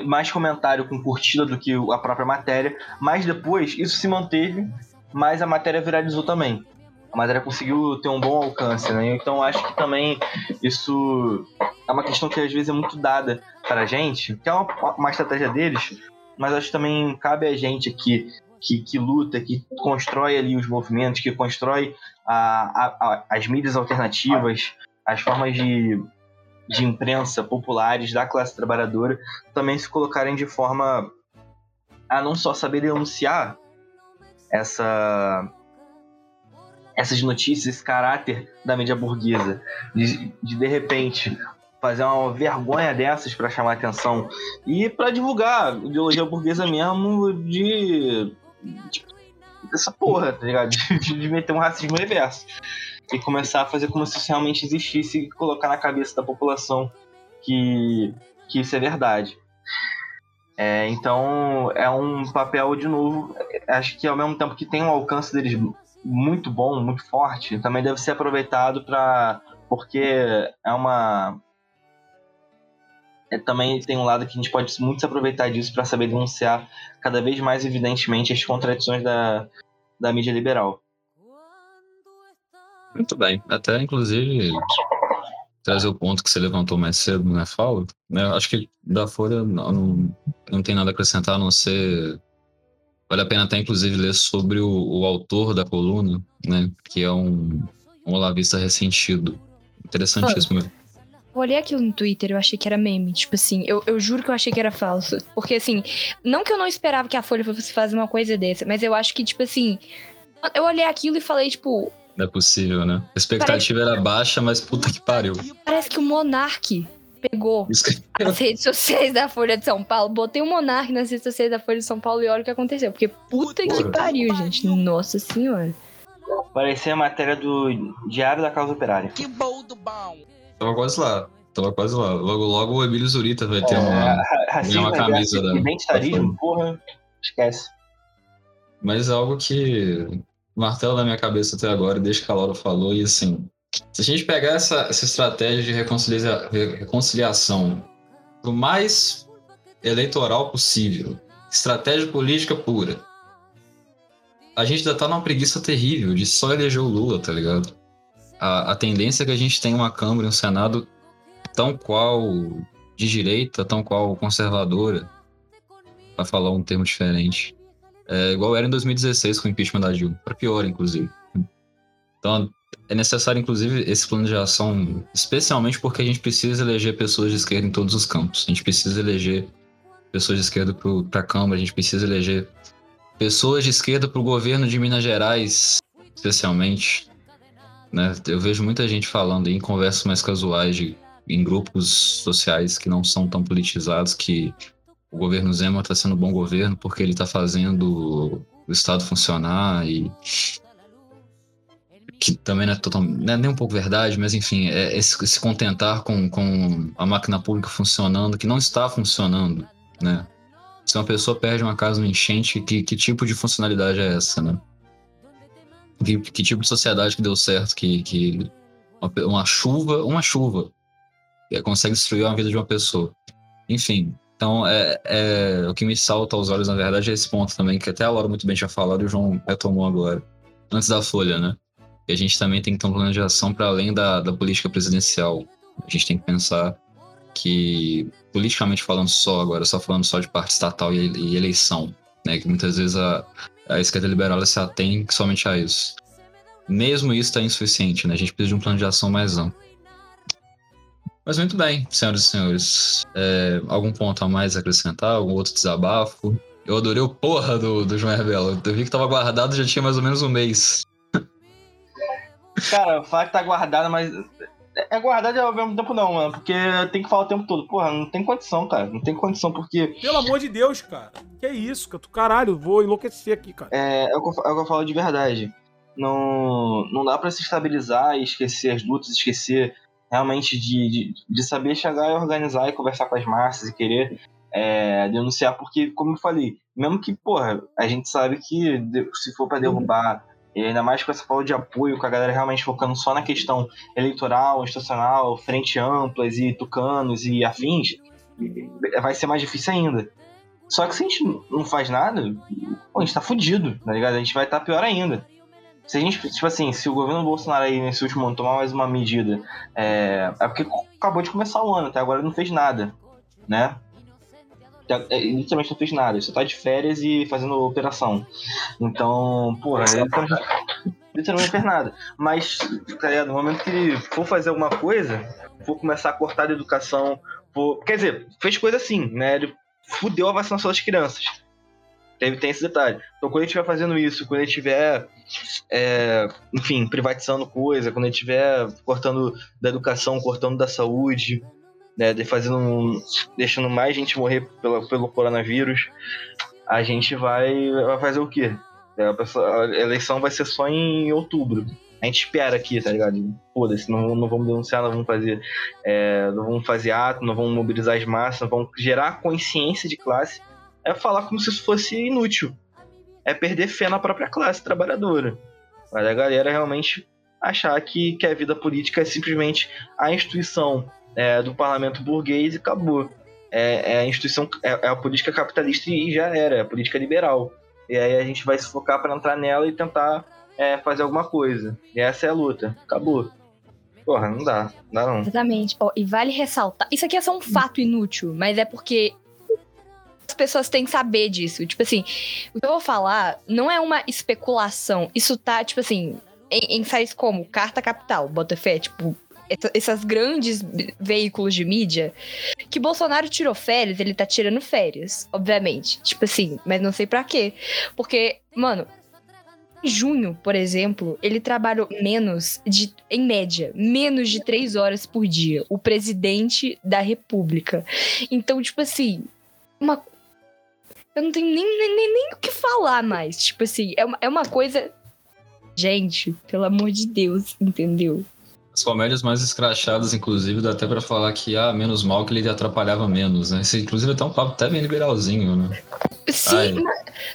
mais comentário com curtida do que a própria matéria, mas depois isso se manteve, mas a matéria viralizou também. A matéria conseguiu ter um bom alcance, né? Então acho que também isso é uma questão que às vezes é muito dada para gente, que é uma, uma estratégia deles, mas acho que também cabe a gente aqui que, que luta, que constrói ali os movimentos, que constrói a, a, a, as mídias alternativas, as formas de, de imprensa populares da classe trabalhadora, também se colocarem de forma a não só saber denunciar essa essas notícias, esse caráter da mídia burguesa, de de, de repente fazer uma vergonha dessas para chamar atenção e para divulgar ideologia burguesa mesmo de tipo, essa porra, tá ligado? De, de meter um racismo reverso. E começar a fazer como se isso realmente existisse e colocar na cabeça da população que, que isso é verdade. É, então é um papel, de novo, acho que ao mesmo tempo que tem um alcance deles muito bom, muito forte, também deve ser aproveitado para. porque é uma é, também tem um lado que a gente pode muito se aproveitar disso para saber denunciar cada vez mais evidentemente as contradições da, da mídia liberal. Muito bem. Até, inclusive, trazer o ponto que você levantou mais cedo, né, Paulo? Né, acho que da Folha não, não, não tem nada a acrescentar, a não ser... Vale a pena até, inclusive, ler sobre o, o autor da coluna, né, que é um, um olavista ressentido. Interessantíssimo. Ah. Eu olhei aquilo no Twitter, eu achei que era meme. Tipo assim, eu, eu juro que eu achei que era falso. Porque assim, não que eu não esperava que a Folha fosse fazer uma coisa dessa, mas eu acho que, tipo assim, eu olhei aquilo e falei, tipo. Não é possível, né? A expectativa parece... era baixa, mas puta que pariu. Parece que o Monark pegou que- as redes sociais da Folha de São Paulo, botei o Monark nas redes sociais da Folha de São Paulo e olha o que aconteceu. Porque puta que Porra. pariu, gente. Nossa senhora. Parecia a matéria do Diário da Causa Operária. Que bom do bom. Tava quase lá. Tava quase lá. Logo, logo o Emílio Zurita vai ter uma. É, racismo, uma camisa é, da- identitarismo, porra, esquece. Mas é algo que martela na minha cabeça até agora, desde que a Laura falou, e assim, se a gente pegar essa, essa estratégia de reconcilia- re- reconciliação o mais eleitoral possível, estratégia política pura, a gente ainda tá numa preguiça terrível de só eleger o Lula, tá ligado? A, a tendência é que a gente tenha uma Câmara e um Senado tão qual de direita, tão qual conservadora, pra falar um termo diferente. É, igual era em 2016 com o impeachment da Dilma, para pior, inclusive. Então, é necessário, inclusive, esse plano de ação, especialmente porque a gente precisa eleger pessoas de esquerda em todos os campos. A gente precisa eleger pessoas de esquerda para a Câmara, a gente precisa eleger pessoas de esquerda para o governo de Minas Gerais, especialmente. Né? Eu vejo muita gente falando em conversas mais casuais, de, em grupos sociais que não são tão politizados, que o governo Zema está sendo um bom governo porque ele está fazendo o Estado funcionar e que também não é, total, não é nem um pouco verdade, mas enfim, é, se, se contentar com, com a máquina pública funcionando, que não está funcionando, né? Se uma pessoa perde uma casa no enchente, que, que tipo de funcionalidade é essa, né? Que, que tipo de sociedade que deu certo, que, que uma, uma chuva, uma chuva, consegue destruir a vida de uma pessoa. Enfim, então, é, é, o que me salta aos olhos, na verdade, é esse ponto também, que até a Laura muito bem tinha falado e o João retomou agora, antes da Folha, né? Que a gente também tem que ter um plano de ação para além da, da política presidencial. A gente tem que pensar que, politicamente falando só agora, só falando só de parte estatal e, e eleição, né? Que muitas vezes a, a esquerda liberal ela se atém somente a isso. Mesmo isso está insuficiente, né? A gente precisa de um plano de ação mais amplo. Mas muito bem, senhoras e senhores. É, algum ponto a mais acrescentar? Algum outro desabafo? Eu adorei o porra do, do João Herbelo. Eu vi que tava guardado já tinha mais ou menos um mês. Cara, falar que tá guardado, mas. É guardado ao mesmo tempo não, mano. Porque tem que falar o tempo todo. Porra, não tem condição, cara. Não tem condição, porque Pelo amor de Deus, cara. Que é isso, cara? Tu- Caralho, vou enlouquecer aqui, cara. é, é, o que eu, é o que eu falo de verdade. Não, não dá pra se estabilizar e esquecer as lutas, esquecer realmente de, de, de saber chegar e organizar e conversar com as massas e querer é, denunciar, porque, como eu falei, mesmo que, porra, a gente sabe que se for pra derrubar, e ainda mais com essa falta de apoio, com a galera realmente focando só na questão eleitoral, institucional, frente amplas e tucanos e afins, vai ser mais difícil ainda. Só que se a gente não faz nada, a gente tá fudido, tá ligado? A gente vai estar pior ainda. Se a gente, tipo assim, se o governo Bolsonaro aí nesse último ano tomar mais uma medida, é, é porque acabou de começar o ano, até agora não fez nada, né? É, Literalmente não fez nada, só tá de férias e fazendo operação. Então, porra, ele não fez nada. Mas, tá ligado? No momento que for fazer alguma coisa, for começar a cortar a educação, quer dizer, fez coisa assim, né? Ele fudeu a vacinação das crianças. Tem esse detalhe. Então, quando ele estiver fazendo isso, quando ele estiver, é, enfim, privatizando coisa, quando ele estiver cortando da educação, cortando da saúde, né, de fazendo um- deixando mais gente morrer pela, pelo coronavírus, a gente vai, vai fazer o quê? É, a, pessoa- a eleição vai ser só em outubro. A gente espera aqui, tá ligado? Foda-se, não, não vamos denunciar, não vamos fazer, é, não vamos fazer ato, não vamos mobilizar as massas, não vamos gerar consciência de classe. É falar como se isso fosse inútil. É perder fé na própria classe trabalhadora. Mas a galera realmente achar que, que a vida política é simplesmente a instituição é, do parlamento burguês e acabou. É, é a instituição, é, é a política capitalista e já era, é a política liberal. E aí a gente vai se focar para entrar nela e tentar é, fazer alguma coisa. E essa é a luta. Acabou. Porra, não dá. Não dá não. Exatamente. Ó, e vale ressaltar. Isso aqui é só um fato inútil, mas é porque as pessoas têm que saber disso. Tipo assim, o que eu vou falar não é uma especulação. Isso tá, tipo assim, em, em sites como Carta Capital, Botafé, tipo, essa- essas grandes veículos de mídia, que Bolsonaro tirou férias, ele tá tirando férias, obviamente. Tipo assim, mas não sei pra quê. Porque, mano, Em junho, por exemplo, ele trabalhou menos de, em média, menos de três horas por dia. O presidente da república. Então, tipo assim, uma. Eu não tenho nem, nem, nem, nem o que falar mais. Tipo assim, é uma, é uma coisa. Gente, pelo amor de Deus, entendeu? As comédias mais escrachadas, inclusive, dá até pra falar que, ah, menos mal que ele atrapalhava menos, né? Esse, inclusive, até um papo até bem liberalzinho, né? Sim, Ai. ma-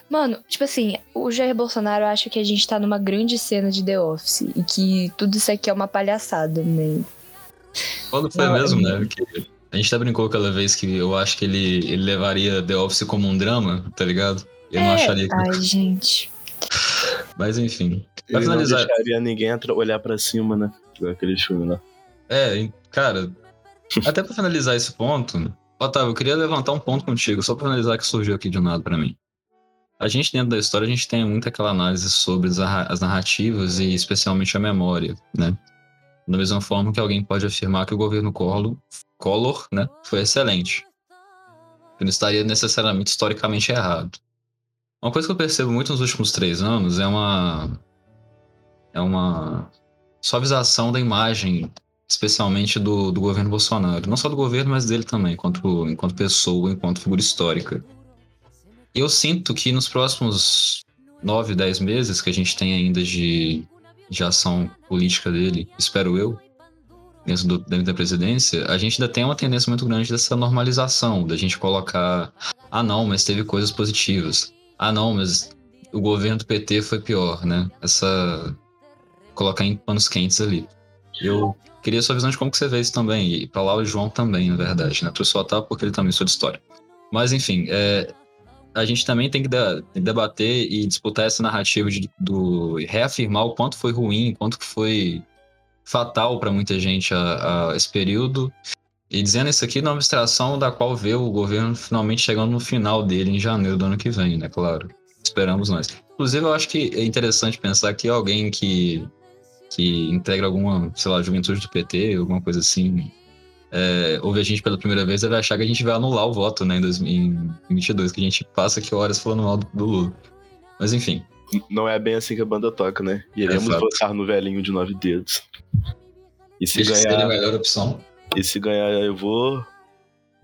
mano, tipo assim, o Jair Bolsonaro acha que a gente tá numa grande cena de The Office e que tudo isso aqui é uma palhaçada, né? Quando foi Não, mesmo, é- né? Que a gente até brincou aquela vez que eu acho que ele, ele levaria The Office como um drama, tá ligado? Eu não É, acharia que. Ai, gente. Mas enfim. Pra Ele não finalizar. deixaria ninguém olhar pra cima, né? Igual Aquele filme lá. É, cara, até pra finalizar esse ponto, Otávio, eu queria levantar um ponto contigo, só pra finalizar que surgiu aqui de um nada pra mim. A gente, dentro da história, a gente tem muito aquela análise sobre as narrativas e especialmente a memória, né? Da mesma forma que alguém pode afirmar que o governo Collor, Collor né, foi excelente. Que não estaria necessariamente historicamente errado. Uma coisa que eu percebo muito nos últimos três anos é uma. É uma suavização da imagem especialmente do, do governo Bolsonaro. Não só do governo, mas dele também, enquanto, enquanto pessoa, enquanto figura histórica. E eu sinto que nos próximos nove, dez meses que a gente tem ainda de, de ação política dele, espero eu, dentro do, dentro da presidência, a gente ainda tem uma tendência muito grande dessa normalização, da gente colocar, ah não, mas teve coisas positivas. Ah não, mas o governo do PT foi pior, né? Essa... colocar em panos quentes ali. Eu queria sua visão de como que você vê isso também. E pra lá o João também, na verdade, né? Trouxe o Otávio porque ele também sou de história. Mas, enfim, é, a gente também tem que, que debater e disputar essa narrativa de do, reafirmar o quanto foi ruim, quanto que foi fatal para muita gente a, a esse período. E dizendo isso aqui numa abstração da qual vê o governo finalmente chegando no final dele em janeiro do ano que vem, né? Claro. Esperamos nós. Inclusive, eu acho que é interessante pensar que alguém que que integra alguma, sei lá, juventude do PT, alguma coisa assim, é, ouve a gente pela primeira vez, ele vai achar que a gente vai anular o voto, né, em 2022, que a gente passa aqui horas falando mal do, do Lula. Mas enfim, Não é bem assim que a banda toca, né? Iremos Exato. votar no velhinho de nove dedos. E se que seria a ganhar, melhor opção. e se ganhar, eu vou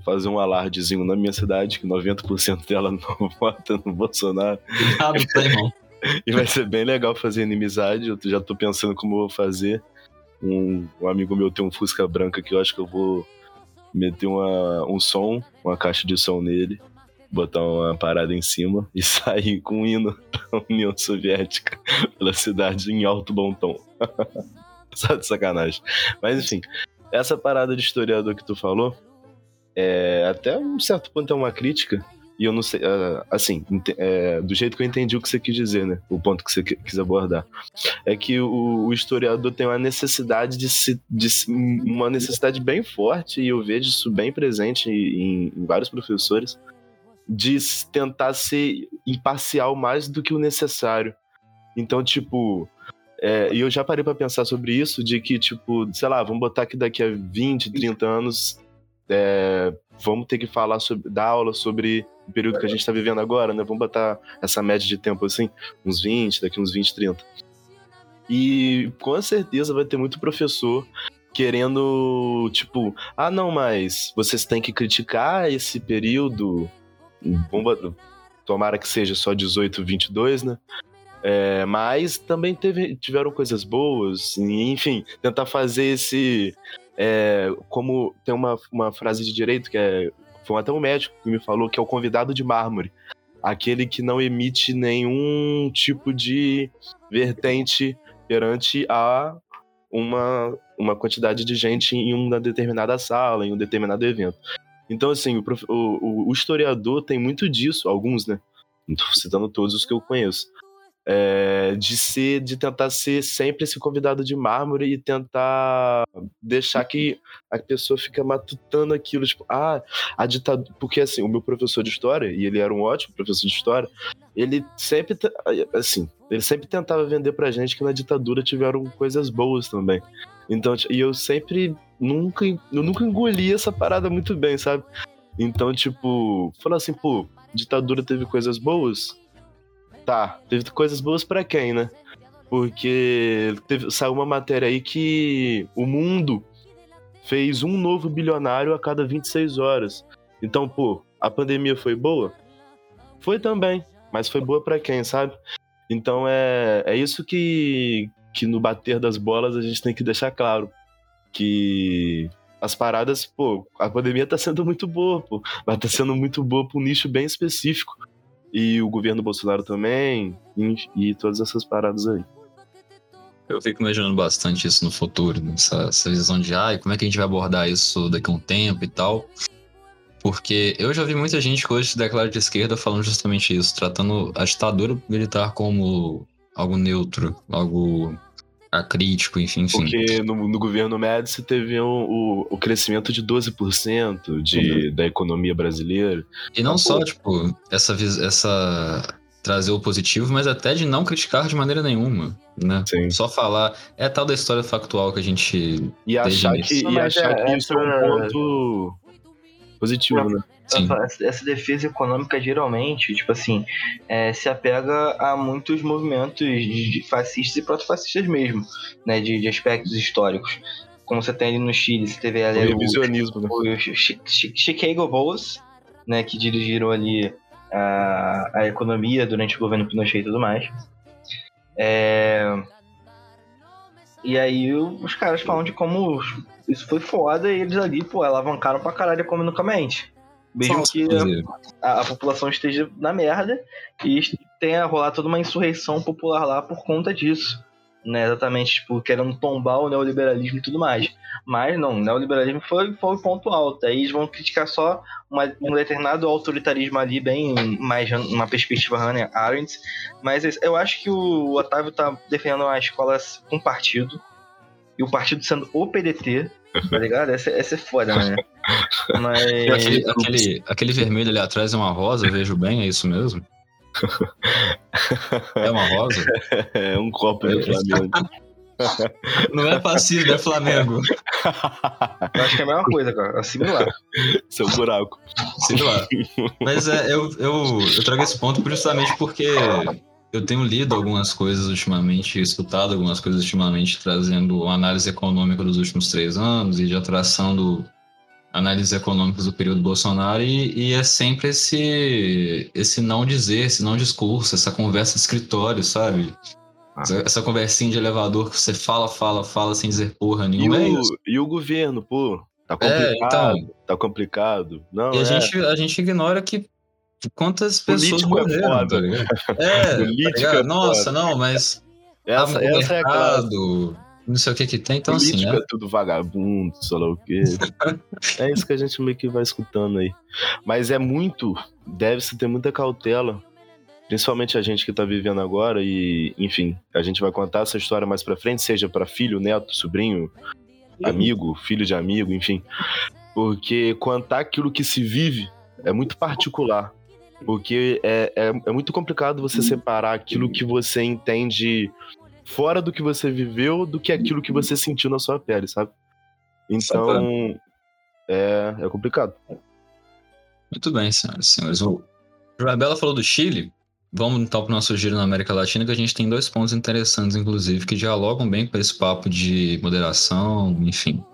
fazer um alardezinho na minha cidade, que 90% dela não vota no Bolsonaro. Não tem, não. E vai ser bem legal fazer inimizade. Eu já tô pensando como eu vou fazer. Um, um amigo meu tem um Fusca branca que eu acho que eu vou meter uma, um som, uma caixa de som nele, botar uma parada em cima e sair com um hino da União Soviética pela cidade em alto bom tom. Só de sacanagem. Mas enfim, essa parada de historiador que tu falou, é, até um certo ponto é uma crítica, e eu não sei, ah, assim, é, do jeito que eu entendi o que você quis dizer, né? O ponto que você qui- quis abordar. É que o, o historiador tem uma necessidade de se, de se- uma necessidade bem forte, e eu vejo isso bem presente em, em vários professores, de tentar ser imparcial mais do que o necessário. Então, tipo, é, e eu já parei pra pensar sobre isso, de que, tipo, sei lá, vamos botar que daqui a 20, 30 anos é, vamos ter que falar sobre, dar aula sobre o período que a gente tá vivendo agora, né? Vamos botar essa média de tempo assim, uns 20, daqui uns 20, 30. E com certeza vai ter muito professor querendo, tipo, ah, não, mas vocês têm que criticar esse período. Vamos tomara que seja só 18, 22, né? É, mas também teve, tiveram coisas boas, enfim, tentar fazer esse. É, como tem uma, uma frase de direito que é. Foi até um médico que me falou que é o convidado de mármore. Aquele que não emite nenhum tipo de vertente perante a uma, uma quantidade de gente em uma determinada sala, em um determinado evento. Então, assim, o, o- o historiador tem muito disso, alguns, né? Não tô citando todos os que eu conheço é, de ser, de tentar ser sempre esse convidado de mármore e tentar deixar que a pessoa fica matutando aquilo, tipo, ah, a ditadura, porque assim, o meu professor de história, e ele era um ótimo professor de história, ele sempre, assim, ele sempre tentava vender pra gente que na ditadura tiveram coisas boas também. Então, e eu sempre nunca, eu nunca engoli essa parada muito bem, sabe? Então, tipo, falar assim, pô, ditadura teve coisas boas, tá, teve coisas boas pra quem, né? Porque teve, saiu uma matéria aí que o mundo fez um novo bilionário a cada 26 horas. Então, pô, a pandemia foi boa? Foi também, mas foi boa pra quem, sabe? Então é, é isso que, que no bater das bolas a gente tem que deixar claro. Que as paradas, pô, a pandemia tá sendo muito boa, pô. Mas tá sendo muito boa pra um nicho bem específico. E o governo Bolsonaro também, e, todas essas paradas aí. Eu fico imaginando bastante isso no futuro, né? essa, essa visão de ai, como é que a gente vai abordar isso daqui a um tempo e tal. Porque eu já vi muita gente que hoje se declara de esquerda falando justamente isso, tratando a ditadura militar como algo neutro, algo acrítico, enfim, enfim. Porque no, no governo Médici teve um, o, o crescimento de 12% de, da economia brasileira. E não Ah, só, pô. tipo, essa, essa trazer o positivo, mas até de não criticar de maneira nenhuma, né? Sim. Só falar, é tal da história factual que a gente E achar que, e achar é- que isso é um ponto positivo, né? Essa, essa defesa econômica geralmente, tipo assim, é, se apega a muitos movimentos de fascistas e proto-fascistas mesmo, né, de, de aspectos históricos. Como você tem ali no Chile, você teve O ali o, revisionismo, né? Chi- Chicago Bulls, né, que dirigiram ali a, a economia durante o governo Pinochet e tudo mais. É, E aí o- os caras falam de como isso foi foda e eles ali, pô, alavancaram pra caralho economicamente. Mesmo Falso, que a, a população esteja na merda e tenha rolado toda uma insurreição popular lá por conta disso. Né, exatamente, tipo, querendo tombar o neoliberalismo e tudo mais. Mas não, o neoliberalismo foi, foi o ponto alto. Aí eles vão criticar só uma- um determinado autoritarismo ali, bem mais uma perspectiva Hannah Arendt. Mas eu acho que o Otávio tá defendendo a escola com partido. E o partido sendo o PDT, tá ligado? Essa, essa é foda, né? Mas. Aquele, aquele, aquele vermelho ali atrás é uma rosa, vejo bem, é isso mesmo? É uma rosa? É um copo do Flamengo. Não é passivo, é Flamengo. Eu acho que é a mesma coisa, cara. É similar. Seu buraco. Lá. Mas é, eu, eu, eu trago esse ponto justamente porque eu tenho lido algumas coisas ultimamente, escutado algumas coisas ultimamente, trazendo uma análise econômica dos últimos três anos e já traçando análises econômicas do período Bolsonaro e, e é sempre esse, esse não dizer, esse não discurso, essa conversa de escritório, sabe? Ah. Essa, essa conversinha de elevador que você fala, fala, fala sem dizer porra E nenhuma. é o, isso. e o governo, pô, tá É, complicado. então, Tá complicado. Não, E a, é. gente, a gente ignora que quantas pessoas Político é morreram, foda. tá ligado? É, tá ligado? é Nossa, não, mas essa, essa é a mercado, não sei o que que tem, então assim, né? é tudo vagabundo, sei lá o quê. é isso que a gente meio que vai escutando aí. Mas é muito, deve-se ter muita cautela, principalmente a gente que tá vivendo agora e, enfim, a gente vai contar essa história mais pra frente, seja pra filho, neto, sobrinho, amigo, filho de amigo, enfim. Porque contar aquilo que se vive é muito particular. Porque é, é, é muito complicado você separar aquilo que você entende fora do que você viveu do que aquilo que você sentiu na sua pele, sabe? Então, é, é complicado. Muito bem, senhoras e senhores. O Bela falou do Chile. Vamos então para o nosso giro na América Latina, que a gente tem dois pontos interessantes, inclusive, que dialogam bem com esse papo de moderação, enfim.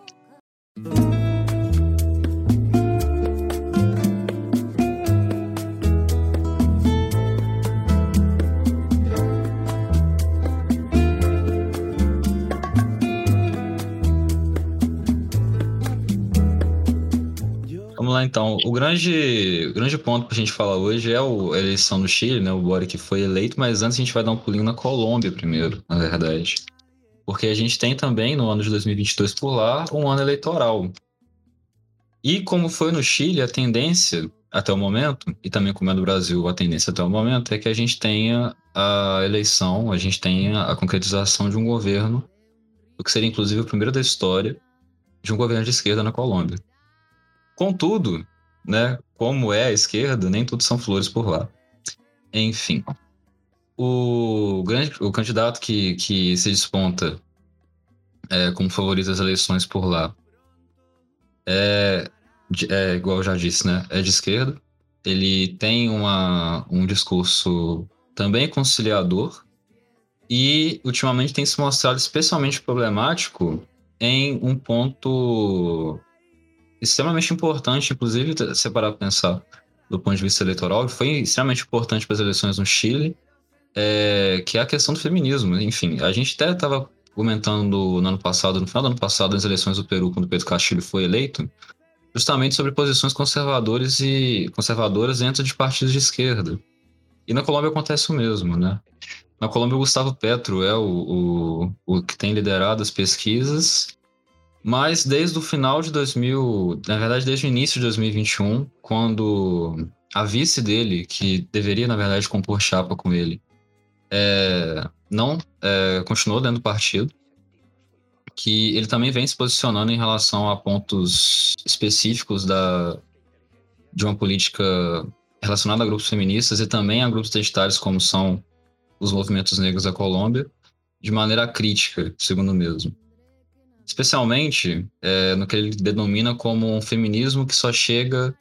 Lá então. O grande, o grande ponto pra gente falar hoje é o- a eleição no Chile, né? O Boric foi eleito, mas antes a gente vai dar um pulinho na Colômbia primeiro, na verdade. Porque a gente tem também, no ano de 2022 por lá, um ano eleitoral. E como foi no Chile, a tendência até o momento, e também como é no Brasil, a tendência até o momento, é que a gente tenha a eleição, a gente tenha a concretização de um governo, o que seria inclusive o primeiro da história, de um governo de esquerda na Colômbia. Contudo, né, como é a esquerda, nem tudo são flores por lá. Enfim, o, grande, o candidato que, que se desponta é, como favorito às eleições por lá é, é, igual eu já disse, né, é de esquerda. Ele tem uma, um discurso também conciliador e ultimamente tem se mostrado especialmente problemático em um ponto extremamente importante, inclusive, se parar para pensar do ponto de vista eleitoral, foi extremamente importante para as eleições no Chile, é, que é a questão do feminismo. Enfim, a gente até estava comentando no ano passado, no final do ano passado, nas eleições do Peru, quando Pedro Castilho foi eleito, justamente sobre posições conservadoras e conservadoras dentro de partidos de esquerda. E na Colômbia acontece o mesmo, né? Na Colômbia, o Gustavo Petro é o, o, o que tem liderado as pesquisas, mas desde o final de 2000, na verdade, desde o início de 2021, quando a vice dele, que deveria, na verdade, compor chapa com ele, é, não é, continuou dentro do partido, que ele também vem se posicionando em relação a pontos específicos da, de uma política relacionada a grupos feministas e também a grupos identitários como são os movimentos negros da Colômbia, de maneira crítica, segundo mesmo. Especialmente é, no que ele denomina como um feminismo que só chega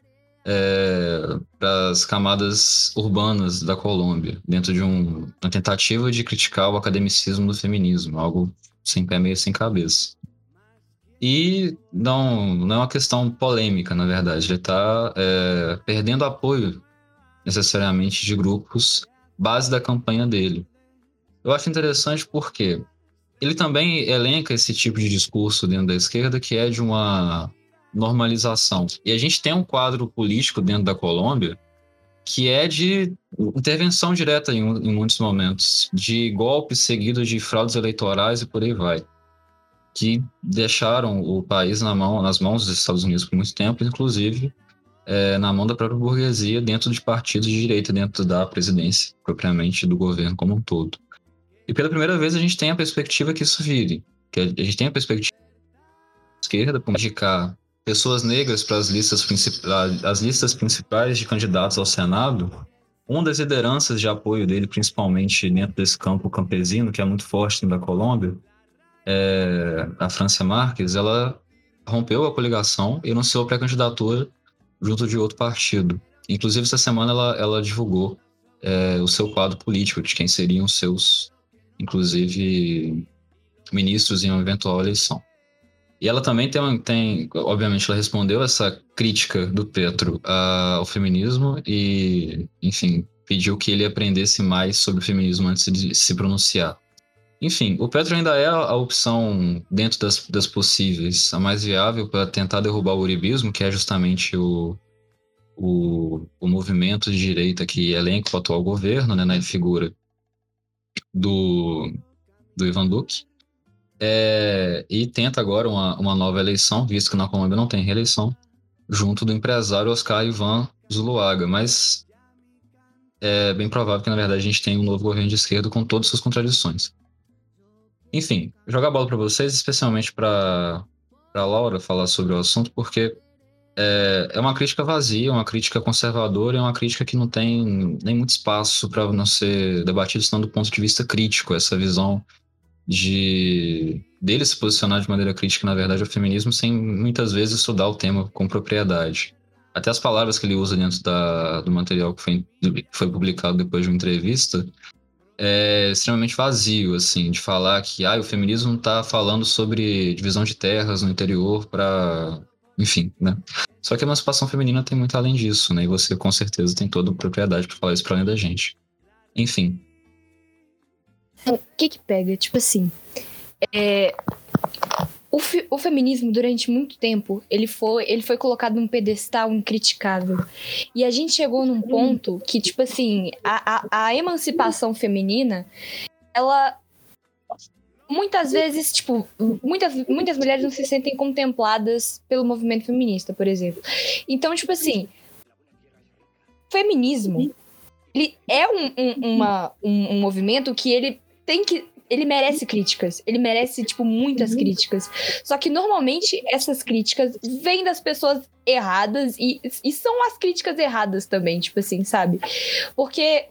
é, para as camadas urbanas da Colômbia, dentro de um, uma tentativa de criticar o academicismo do feminismo, algo sem pé meio sem cabeça. E não, não é uma questão polêmica, na verdade. Ele está é, perdendo apoio necessariamente de grupos base da campanha dele. Eu acho interessante porque ele também elenca esse tipo de discurso dentro da esquerda que é de uma normalização. E a gente tem um quadro político dentro da Colômbia que é de intervenção direta em, em muitos momentos, de golpes seguidos de fraudes eleitorais e por aí vai, que deixaram o país na mão, nas mãos dos Estados Unidos por muito tempo, inclusive é, na mão da própria burguesia, dentro de partidos de direita, dentro da presidência, propriamente do governo como um todo. E pela primeira vez a gente tem a perspectiva que isso vire, que a gente tem a perspectiva esquerda para indicar pessoas negras para as listas, as listas principais de candidatos ao Senado, uma das lideranças de apoio dele, principalmente dentro desse campo campesino, que é muito forte da Colômbia, é, a Francia Marques, ela rompeu a coligação e anunciou pré-candidatura junto de outro partido. Inclusive, essa semana ela, ela divulgou é, o seu quadro político, de quem seriam seus, inclusive, ministros em uma eventual eleição. E ela também tem, tem obviamente, ela respondeu essa crítica do Petro ao feminismo e, enfim, pediu que ele aprendesse mais sobre o feminismo antes de se pronunciar. Enfim, o Petro ainda é a opção, dentro das, das possíveis, a mais viável para tentar derrubar o uribismo, que é justamente o, o, o movimento de direita que elenca o atual governo, né, na figura do, do Ivan Duque. É, e tenta agora uma, uma nova eleição, visto que na Colômbia não tem reeleição, junto do empresário Oscar Ivan Zuluaga. Mas é bem provável que, na verdade, a gente tenha um novo governo de esquerda com todas as suas contradições. Enfim, jogar a bola para vocês, especialmente para Laura falar sobre o assunto, porque é, é uma crítica vazia, uma crítica conservadora, é uma crítica que não tem nem muito espaço para não ser debatido, senão do ponto de vista crítico, essa visão de dele se posicionar de maneira crítica, na verdade, ao feminismo, sem muitas vezes estudar o tema com propriedade. Até as palavras que ele usa dentro da, do material que foi, foi publicado depois de uma entrevista é extremamente vazio, assim, de falar que ah, o feminismo está falando sobre divisão de terras no interior para. Enfim, né? Só que a emancipação feminina tem muito além disso, né? E você com certeza tem toda a propriedade para falar isso para além da gente. Enfim, o que que pega? Tipo assim, é, o, o, feminismo, durante muito tempo, ele foi, ele foi colocado num pedestal incriticável. E a gente chegou num ponto que, tipo assim, a, a, a emancipação feminina, ela muitas vezes, tipo, muitas, muitas mulheres não se sentem contempladas pelo movimento feminista, por exemplo. Então, tipo assim, feminismo, ele é um, um, uma, um, um movimento que ele tem que ele merece críticas. Ele merece, tipo, muitas uhum. críticas. Só que normalmente essas críticas vêm das pessoas erradas e, e são as críticas erradas também, tipo assim, sabe? Porque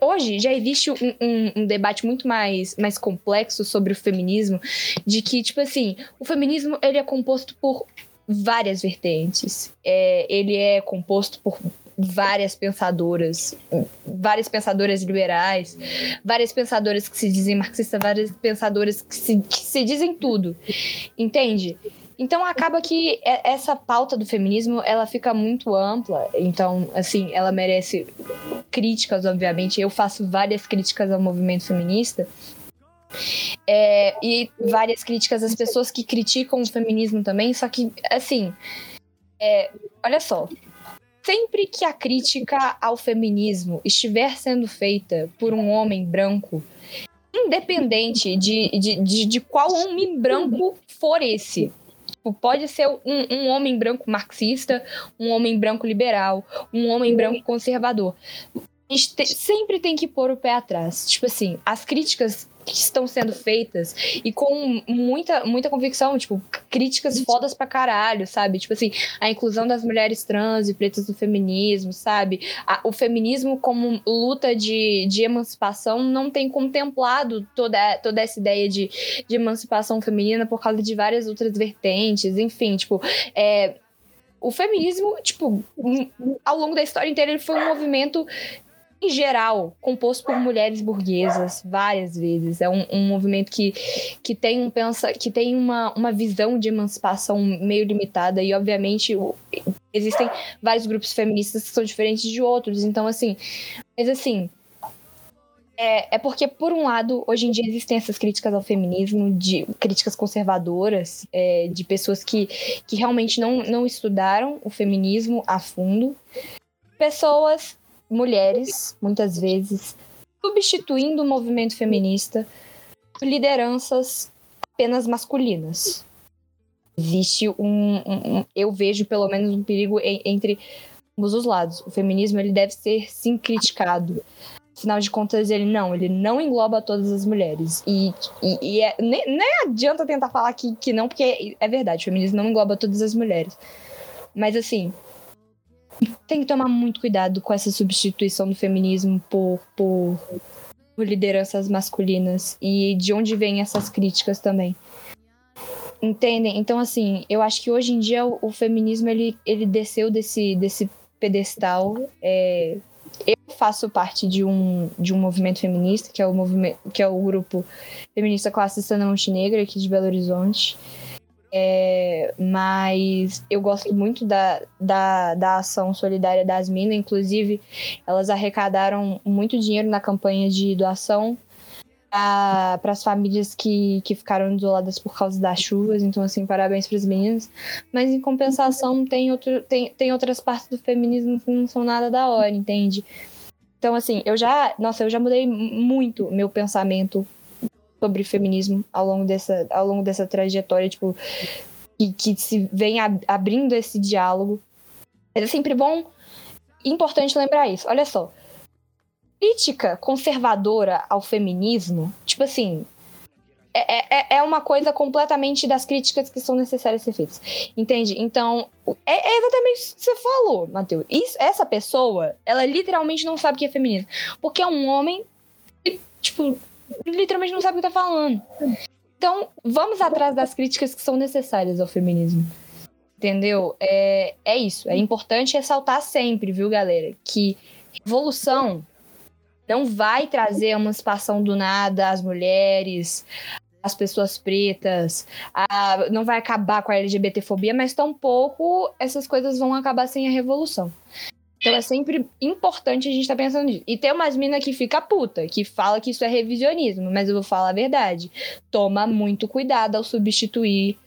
hoje já existe um, um, um, debate muito mais, mais complexo sobre o feminismo, de que, tipo assim, o feminismo ele é composto por várias vertentes. É, ele é composto por várias pensadoras, várias pensadoras liberais, várias pensadoras que se dizem marxistas, várias pensadoras que se, que se dizem tudo, entende? Então acaba que essa pauta do feminismo ela fica muito ampla. Então, assim, ela merece críticas, obviamente. Eu faço várias críticas ao movimento feminista. É, e várias críticas às pessoas que criticam o feminismo também. Só que, assim, é, olha só. Sempre que a crítica ao feminismo estiver sendo feita por um homem branco, independente de, de, de, de qual homem branco for esse, pode ser um, um homem branco marxista, um homem branco liberal, um homem branco conservador. A gente te- sempre tem que pôr o pé atrás. Tipo assim, as críticas que estão sendo feitas e com muita, muita convicção, tipo, críticas fodas pra caralho, sabe? Tipo assim, a inclusão das mulheres trans e pretas no feminismo, sabe? A- o feminismo como luta de, de emancipação não tem contemplado toda, toda essa ideia de, de emancipação feminina por causa de várias outras vertentes, enfim, tipo, é, o feminismo, tipo, ao longo da história inteira, ele foi um movimento em geral, composto por mulheres burguesas, várias vezes. É um, um movimento que, que tem, um pensa, que tem uma, uma visão de emancipação meio limitada, e obviamente existem vários grupos feministas que são diferentes de outros. Então, assim, mas assim. É, é porque, por um lado, hoje em dia existem essas críticas ao feminismo, de críticas conservadoras, é, de pessoas que, que realmente não, não estudaram o feminismo a fundo. Pessoas, mulheres, muitas vezes, substituindo o movimento feminista por lideranças apenas masculinas. Existe um, um- um- eu vejo pelo menos um perigo en- entre ambos os lados. O feminismo ele deve ser sim criticado. Afinal de contas, ele não, ele não engloba todas as mulheres. E, e, e é- nem, nem adianta tentar falar que, que não, porque é verdade, o feminismo não engloba todas as mulheres. Mas assim, tem que tomar muito cuidado com essa substituição do feminismo por, por, por lideranças masculinas e de onde vêm essas críticas também. Entendem? Então, assim, eu acho que hoje em dia o, o feminismo ele, ele desceu desse, desse pedestal. é, eu faço parte de um, de um movimento feminista, que é o movimento, que é o grupo feminista classista na Montenegro, aqui de Belo Horizonte. É, mas eu gosto muito da, da, da ação solidária das minas, inclusive elas arrecadaram muito dinheiro na campanha de doação para as famílias que, que ficaram isoladas por causa das chuvas. Então, assim, parabéns para as meninas. Mas, em compensação, tem, outro, tem, tem outras partes do feminismo que não são nada da hora, entende? Então, assim, eu já. Nossa, eu já mudei muito meu pensamento sobre feminismo ao longo dessa, ao longo dessa trajetória, tipo, que, que se vem ab- abrindo esse diálogo. É sempre bom, importante lembrar isso. Olha só, crítica conservadora ao feminismo, tipo assim, é, é, é uma coisa completamente das críticas que são necessárias ser feitas. Entende? Então, é, é exatamente isso que você falou, Matheus. Isso, essa pessoa, ela literalmente não sabe o que é feminismo. Porque é um homem que, tipo, literalmente não sabe o que tá falando. Então, vamos atrás das críticas que são necessárias ao feminismo. Entendeu? É, é isso. É importante ressaltar sempre, viu, galera, que revolução não vai trazer a emancipação do nada às mulheres, às pessoas pretas, a- não vai acabar com a LGBTfobia, mas tampouco essas coisas vão acabar sem a revolução. Então é sempre importante a gente estar pensando nisso. E tem umas minas que fica puta, que fala que isso é revisionismo, mas eu vou falar a verdade. Toma muito cuidado ao substituir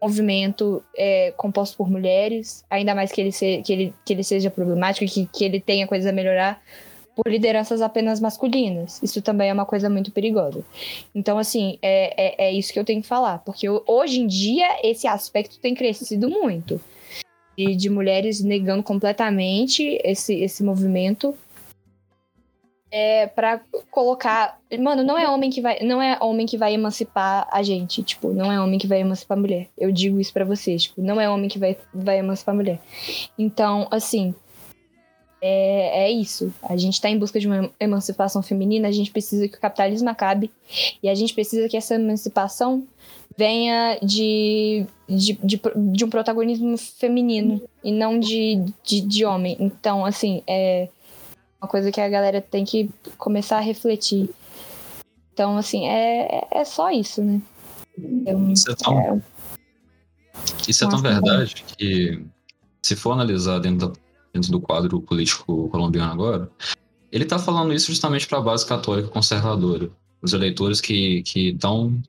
movimento é, composto por mulheres, ainda mais que ele, se- que ele, que ele seja problemático e que, que ele tenha coisas a melhorar, por lideranças apenas masculinas. Isso também é uma coisa muito perigosa. Então, assim, é, é, é isso que eu tenho que falar. Porque ho- hoje em dia esse aspecto tem crescido muito. De, de mulheres negando completamente esse, esse movimento. É para colocar. Mano, não é homem que vai. Não é homem que vai emancipar a gente. Tipo, não é homem que vai emancipar a mulher. Eu digo isso pra vocês. Tipo, não é homem que vai, vai emancipar a mulher. Então, assim, é, é isso. A gente está em busca de uma emancipação feminina, a gente precisa que o capitalismo acabe e a gente precisa que essa emancipação venha de, de, de, de um protagonismo feminino e não de, de, de homem. Então, assim, é uma coisa que a galera tem que começar a refletir. Então, assim, é, é só isso, né? Então, Isso é tão, é, isso é tão verdade que, se for analisar dentro, da- dentro do quadro político colombiano agora, ele está falando isso justamente para a base católica conservadora. Os eleitores que estão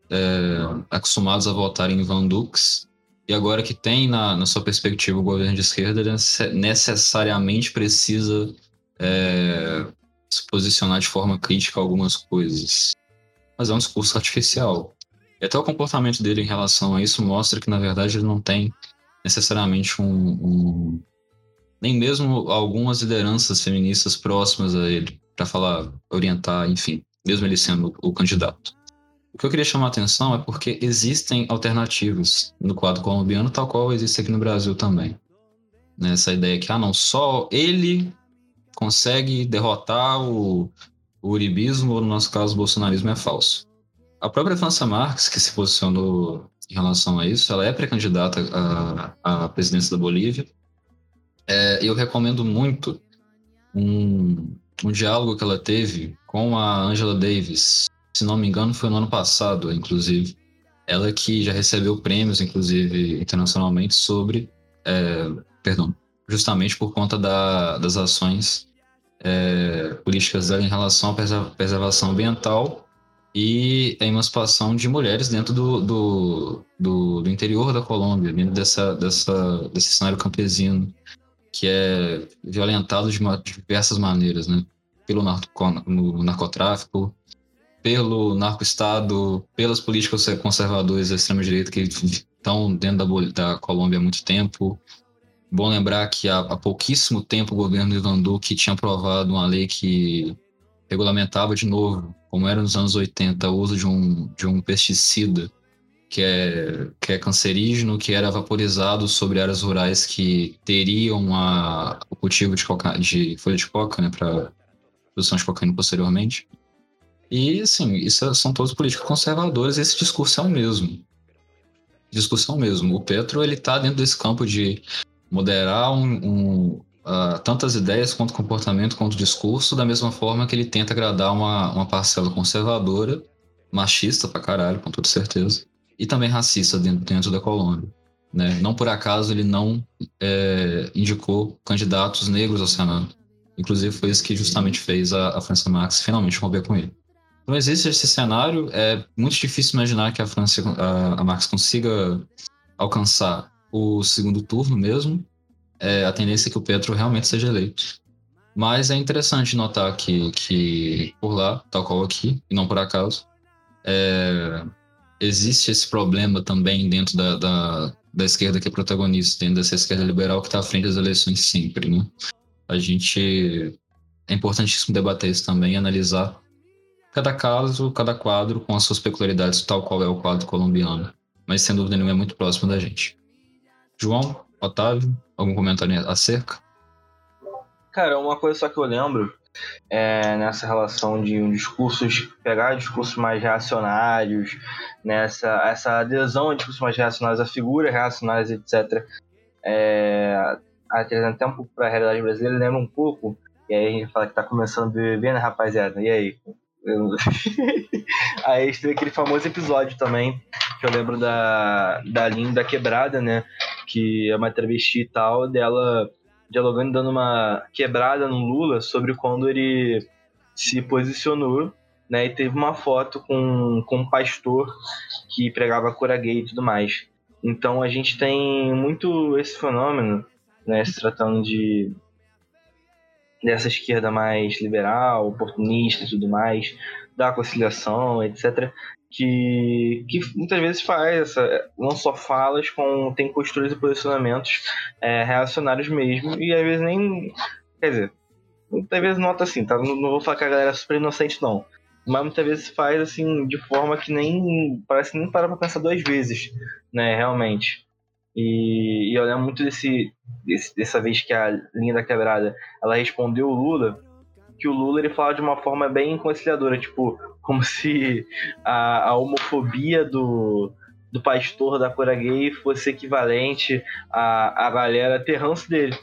acostumados a votar em Van Dux e agora que tem na, na sua perspectiva o governo de esquerda, ele nece- necessariamente precisa é, se posicionar de forma crítica a algumas coisas. Mas é um discurso artificial. E até o comportamento dele em relação a isso mostra que, na verdade, ele não tem necessariamente um. um- nem mesmo algumas lideranças feministas próximas a ele, para falar, orientar, enfim, mesmo ele sendo o candidato. O que eu queria chamar a atenção é porque existem alternativas no quadro colombiano, tal qual existe aqui no Brasil também. Né, Essa ideia que, ah, não, só ele consegue derrotar o, o uribismo, ou no nosso caso, o bolsonarismo é falso. A própria França Marques, que se posicionou em relação a isso, ela é pré-candidata à, à presidência da Bolívia. É, eu recomendo muito um, um diálogo que ela teve com a Angela Davis. Se não me engano, foi no ano passado, inclusive. Ela que já recebeu prêmios, inclusive, internacionalmente, sobre. é, perdão, justamente por conta da- das ações é, políticas dela em relação à preser- preservação ambiental e a emancipação de mulheres dentro do, do, do, do interior da Colômbia, dentro dessa, dessa, desse cenário campesino, que é violentado de, diversas maneiras, né? Pelo narcotráfico, pelo narco-estado, pelas políticas conservadoras da extrema-direita que estão dentro da, da Colômbia há muito tempo. Bom lembrar que há, há pouquíssimo tempo o governo de Ivan Duque tinha aprovado uma lei que regulamentava de novo, como era nos anos 80, o uso de um, de um pesticida que é, que é cancerígeno, que era vaporizado sobre áreas rurais que teriam a, o cultivo de, coca, de folha de coca, né, para produção de cocaína posteriormente. E, assim, isso são todos políticos conservadores, esse discurso é o mesmo. Discurso é mesmo. O Petro, ele tá dentro desse campo de moderar um, um, ah, tantas ideias quanto comportamento, quanto discurso, da mesma forma que ele tenta agradar uma, uma parcela conservadora, machista pra caralho, com toda certeza, e também racista dentro, dentro da Colômbia. Né? Não por acaso ele não é, indicou candidatos negros ao Senado. Inclusive foi isso que justamente fez a, a França Marx finalmente romper com ele. Então existe esse cenário, é muito difícil imaginar que a França, a, a Marx consiga alcançar o segundo turno mesmo, é, a tendência é que o Petro realmente seja eleito. Mas é interessante notar que, que por lá, tal qual aqui, e não por acaso, é, existe esse problema também dentro da, da, da esquerda que é protagonista, dentro dessa esquerda liberal que está à frente das eleições sempre. Né? A gente. É importantíssimo debater isso também analisar cada caso, cada quadro com as suas peculiaridades, tal qual é o quadro colombiano. Mas sem dúvida nenhuma é muito próximo da gente. João, Otávio, algum comentário acerca? Cara, uma coisa só que eu lembro é nessa relação de um discursos, pegar discursos mais reacionários, nessa essa adesão a discursos mais reacionários, a figuras reacionárias, etc. É, um pouco para a realidade brasileira, lembra um pouco, e aí a gente fala que tá começando a beber, né, rapaziada? E aí? Eu... aí teve aquele famoso episódio também, que eu lembro da, da Linda Quebrada, né? Que é uma travesti e tal, dela dialogando, dando uma quebrada no Lula sobre quando ele se posicionou, né? E teve uma foto com, com um pastor que pregava cura gay e tudo mais. Então a gente tem muito esse fenômeno, né? Se tratando de dessa esquerda mais liberal, oportunista e tudo mais, da conciliação, etc., que, que muitas vezes faz essa, não só falas, com, tem posturas e posicionamentos é, reacionários mesmo, e às vezes nem. Quer dizer, muitas vezes nota assim, tá? Não, não vou falar que a galera é super inocente, não. Mas muitas vezes faz assim, de forma que nem. Parece que nem para pra pensar duas vezes, né, realmente. E, e eu lembro muito desse, desse, dessa vez que a linha da quebrada ela respondeu o Lula, que o Lula ele fala de uma forma bem conciliadora, tipo, como se a, a homofobia do, do pastor da cura gay fosse equivalente à, à galera ter ranço dele.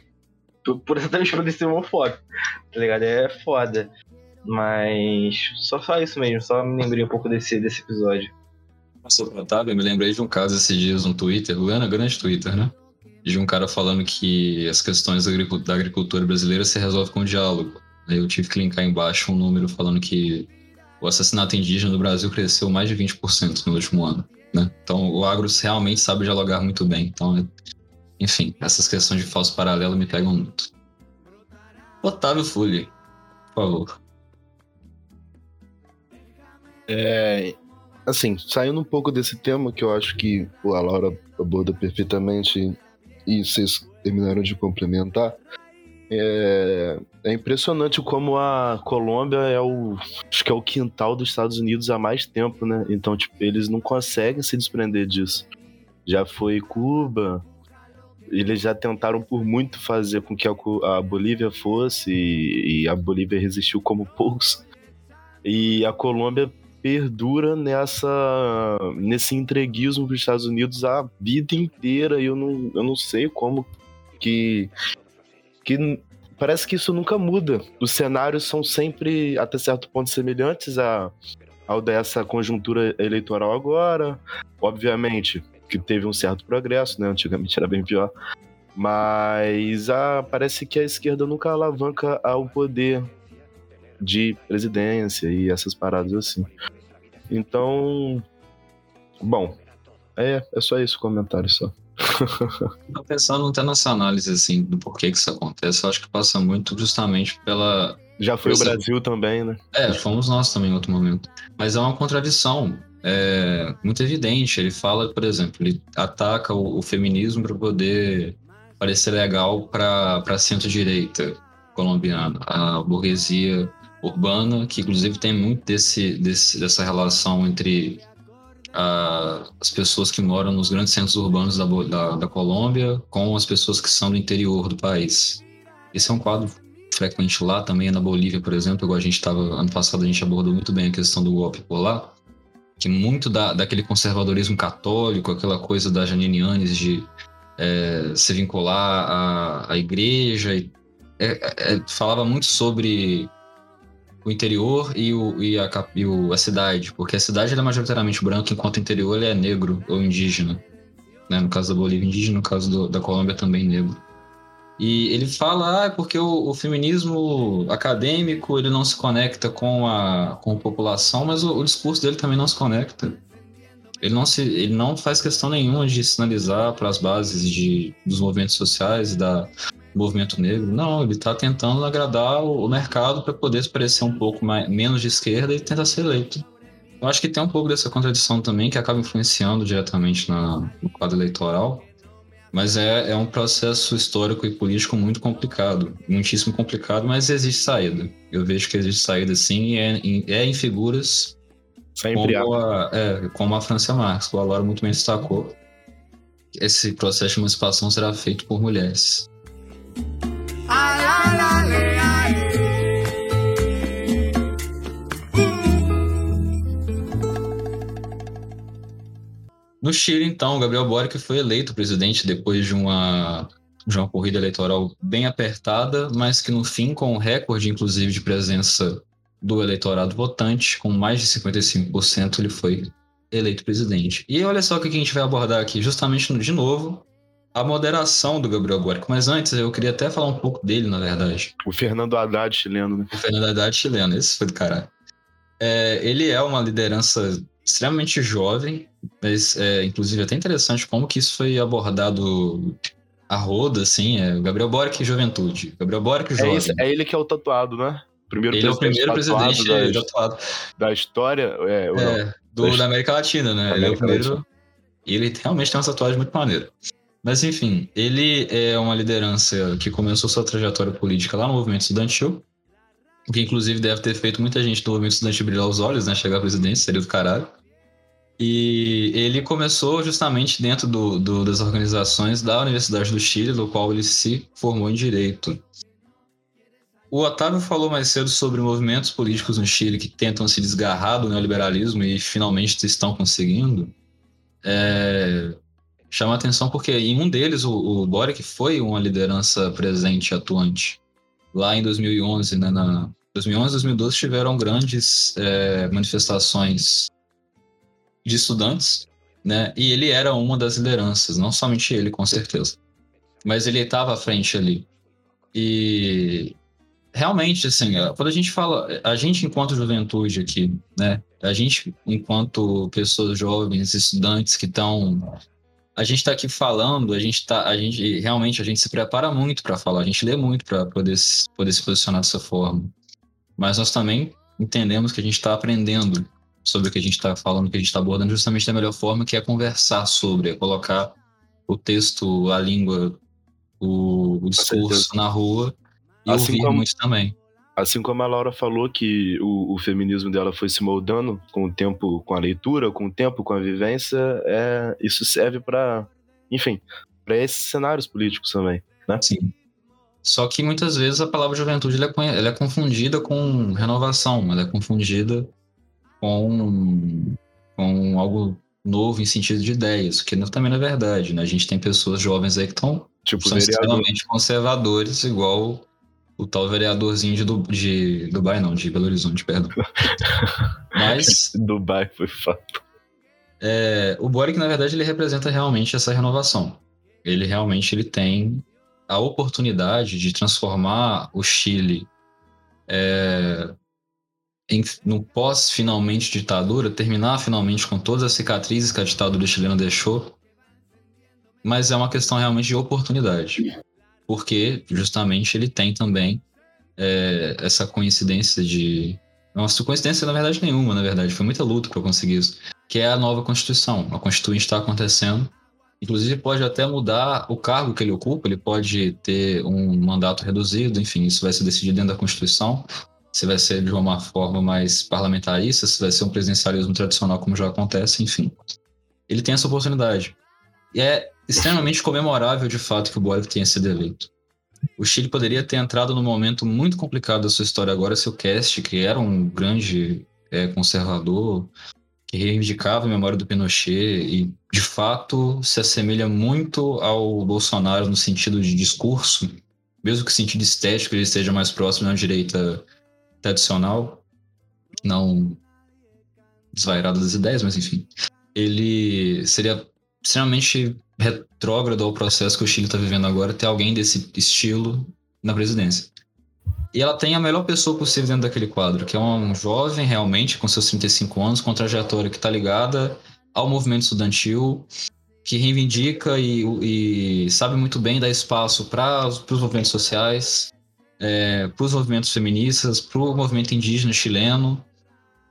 Por, exatamente por ser homofóbico. Tá ligado? É foda. Mas só só isso mesmo, só me lembrei um pouco desse, desse episódio. Nossa, Otávio, eu me lembrei de um caso esses dias no Twitter, o grande, grande Twitter, né? De um cara falando que as questões da agricultura brasileira se resolvem com diálogo. Aí eu tive que linkar embaixo um número falando que o assassinato indígena no Brasil cresceu mais de 20% no último ano. Né? Então o agro realmente sabe dialogar muito bem. Então, enfim, essas questões de falso paralelo me pegam muito. Otávio Fully, por favor. É, assim, saindo um pouco desse tema que eu acho que a Laura aborda perfeitamente e vocês terminaram de complementar, é, é, impressionante como a Colômbia é o acho que é o quintal dos Estados Unidos há mais tempo, né? Então, tipo, eles não conseguem se desprender disso. Já foi Cuba, eles já tentaram por muito fazer com que a, Bolívia fosse e, e a Bolívia resistiu como poucos. E a Colômbia perdura nessa nesse entreguismo para os Estados Unidos a vida inteira e eu não, eu não sei como que que parece que isso nunca muda. Os cenários são sempre, até certo ponto, semelhantes a, ao dessa conjuntura eleitoral agora. Obviamente que teve um certo progresso, né? Antigamente era bem pior. Mas a, parece que a esquerda nunca alavanca ao poder de presidência e essas paradas assim. Então, bom, é, é só isso o comentário só. Pensando até nessa análise assim do porquê que isso acontece, eu acho que passa muito justamente pela. Já foi o Brasil também, né? É, fomos nós também em outro momento. Mas é uma contradição é, muito evidente. Ele fala, por exemplo, ele ataca o, o feminismo para poder parecer legal para centro-direita colombiana, a burguesia urbana, que inclusive tem muito desse, desse dessa relação entre a, as pessoas que moram nos grandes centros urbanos da, da, da, Colômbia com as pessoas que são do interior do país. Esse é um quadro frequente lá, também na Bolívia, por exemplo, igual a gente estava, ano passado a gente abordou muito bem a questão do golpe por lá, que muito da, daquele conservadorismo católico, aquela coisa da Janine de é, se vincular à, à igreja, e, é, é, falava muito sobre o interior e, o, e, a, e o, a cidade, porque a cidade é majoritariamente branca, enquanto o interior ele é negro ou indígena. Né? No caso da Bolívia, indígena, no caso do, da Colômbia, também negro. E ele fala, ah, é porque o, o, feminismo acadêmico ele não se conecta com a, com a população, mas o, o discurso dele também não se conecta. Ele não, se, ele não faz questão nenhuma de sinalizar para as bases de, dos movimentos sociais da, movimento negro. Não, ele está tentando agradar o, mercado para poder se parecer um pouco mais, menos de esquerda e tentar ser eleito. Eu acho que tem um pouco dessa contradição também que acaba influenciando diretamente na, no quadro eleitoral, mas é, é um processo histórico e político muito complicado, muitíssimo complicado, mas existe saída. Eu vejo que existe saída sim, e é, é em figuras Sempre como a, é, como a Francia Marx, que o Alora muito bem destacou. Esse processo de emancipação será feito por mulheres. No Chile, então, Gabriel Boric foi eleito presidente depois de uma, de uma corrida eleitoral bem apertada, mas que no fim, com um recorde, inclusive, de presença do eleitorado votante, com mais de 55%, ele foi eleito presidente. E olha só o que a gente vai abordar aqui, justamente de novo, a moderação do Gabriel Boric. Mas antes, eu queria até falar um pouco dele, na verdade. O Fernando Haddad chileno, né? O Fernando Haddad chileno, esse foi do caralho. É, ele é uma liderança extremamente jovem, mas é, inclusive até interessante como que isso foi abordado a roda, assim, é o Gabriel Boric Juventude. Gabriel Boric Jovem. É, esse, é ele que é o tatuado, né? Primeiro ele é o primeiro presidente da, tatuado. Da história, é, é do, da, da América Latina, né? América ele é o primeiro. E ele realmente tem uma tatuagem muito maneira. Mas enfim, ele é uma liderança que começou sua trajetória política lá no movimento estudantil, que inclusive deve ter feito muita gente do movimento estudantil brilhar os olhos, né? Chegar à presidência, seria do caralho. E ele começou justamente dentro do, do, das organizações da Universidade do Chile, do qual ele se formou em Direito. O Otávio falou mais cedo sobre movimentos políticos no Chile que tentam se desgarrar do neoliberalismo e finalmente estão conseguindo. é, chama atenção porque em um deles, o, o Boric foi uma liderança presente, atuante. Lá em 2011, né, na 2011 2012 tiveram grandes é, manifestações de estudantes, né? E ele era uma das lideranças, não somente ele, com certeza. Mas ele estava à frente ali. E realmente, assim, quando a gente fala, a gente enquanto juventude aqui, né? A gente enquanto pessoas jovens, estudantes que estão a gente está aqui falando, a gente tá, a gente realmente a gente se prepara muito para falar, a gente lê muito para poder poder se posicionar dessa forma. Mas nós também entendemos que a gente está aprendendo sobre o que a gente está falando, o que a gente está abordando, justamente da melhor forma, que é conversar sobre, é colocar o texto, a língua, o, o discurso na rua e assim ouvir como, muito também. Assim como a Laura falou que o, o, feminismo dela foi se moldando com o tempo, com a leitura, com o tempo, com a vivência, é, isso serve para, enfim, para esses cenários políticos também, né? Sim. Só que muitas vezes a palavra juventude ela é, ela é confundida com renovação, ela é confundida com, com algo novo em sentido de ideias, que também não é verdade, né? A gente tem pessoas jovens aí que estão tipo, são extremamente conservadores, igual o tal vereadorzinho de, de Dubai, não, de Belo Horizonte, perdão. Mas. Dubai foi fato. É, o Boric, na verdade, ele representa realmente essa renovação. Ele realmente ele tem a oportunidade de transformar o Chile é, em, no pós finalmente ditadura, terminar finalmente com todas as cicatrizes que a ditadura chilena deixou, mas é uma questão realmente de oportunidade, porque justamente ele tem também é, essa coincidência de nossa coincidência na verdade nenhuma, na verdade foi muita luta para conseguir isso, que é a nova constituição. A constituinte está acontecendo Inclusive, pode até mudar o cargo que ele ocupa, ele pode ter um mandato reduzido, enfim, isso vai ser decidido dentro da Constituição. Se vai ser de uma forma mais parlamentarista, se vai ser um presidencialismo tradicional, como já acontece, enfim. Ele tem essa oportunidade. E é extremamente comemorável, de fato, que o Boric tenha sido eleito. O Chile poderia ter entrado num momento muito complicado da sua história agora se o Cast, que era um grande é, conservador, que reivindicava a memória do Pinochet e, de fato, se assemelha muito ao Bolsonaro no sentido de discurso, mesmo que o sentido estético ele esteja mais próximo da direita tradicional, não desvairado das ideias, mas enfim. Ele seria extremamente retrógrado ao processo que o Chile está vivendo agora ter alguém desse estilo na presidência. E ela tem a melhor pessoa possível dentro daquele quadro, que é um jovem realmente, com seus 35 anos, com trajetória que está ligada ao movimento estudantil, que reivindica e, e sabe muito bem dar espaço para os movimentos sociais, é, para os movimentos feministas, para o movimento indígena chileno.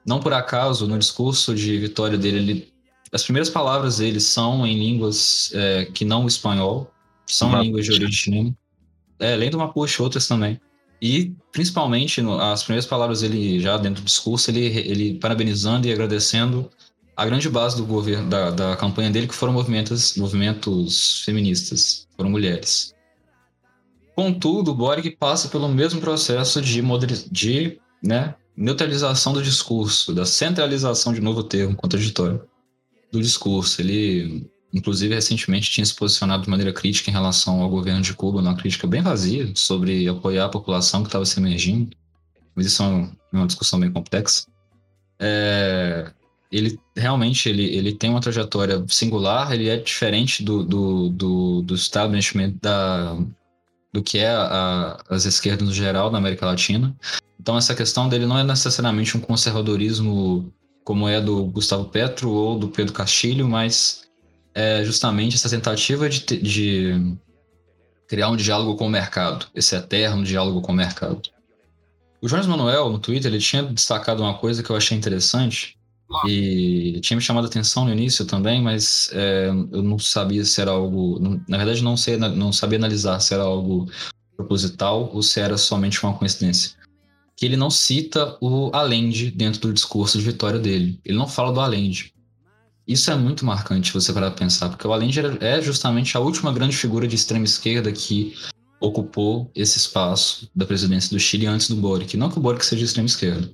Não por acaso, no discurso de vitória dele, ele, as primeiras palavras dele são em línguas é, que não o espanhol, são Mapuche. línguas de origem. É, além do Mapuche, outras também. E, principalmente, no, as primeiras palavras dele, já dentro do discurso, ele, ele parabenizando e agradecendo a grande base do governo, da, da campanha dele, que foram movimentos, movimentos feministas, foram mulheres. Contudo, o Boric passa pelo mesmo processo de, de né, neutralização do discurso, da centralização, de novo termo contraditório, do discurso. Ele inclusive recentemente tinha se posicionado de maneira crítica em relação ao governo de Cuba, uma crítica bem vazia sobre apoiar a população que estava se emergindo, mas isso é uma discussão bem complexa. É, ele realmente ele, ele tem uma trajetória singular, ele é diferente do, do, do, do establishment da, do que é a, as esquerdas no geral na América Latina. Então essa questão dele não é necessariamente um conservadorismo como é do Gustavo Petro ou do Pedro Castilho, mas é justamente essa tentativa de, de criar um diálogo com o mercado, esse eterno diálogo com o mercado. O Jones Manuel, no Twitter, ele tinha destacado uma coisa que eu achei interessante e tinha me chamado a atenção no início também, mas é, eu não sabia se era algo. Na verdade, não, sei, não sabia analisar se era algo proposital ou se era somente uma coincidência. Que ele não cita o Allende dentro do discurso de vitória dele. Ele não fala do Allende. Isso é muito marcante você para pensar, porque o Allende é justamente a última grande figura de extrema esquerda que ocupou esse espaço da presidência do Chile antes do Boric. Não que o Boric seja de extrema esquerda,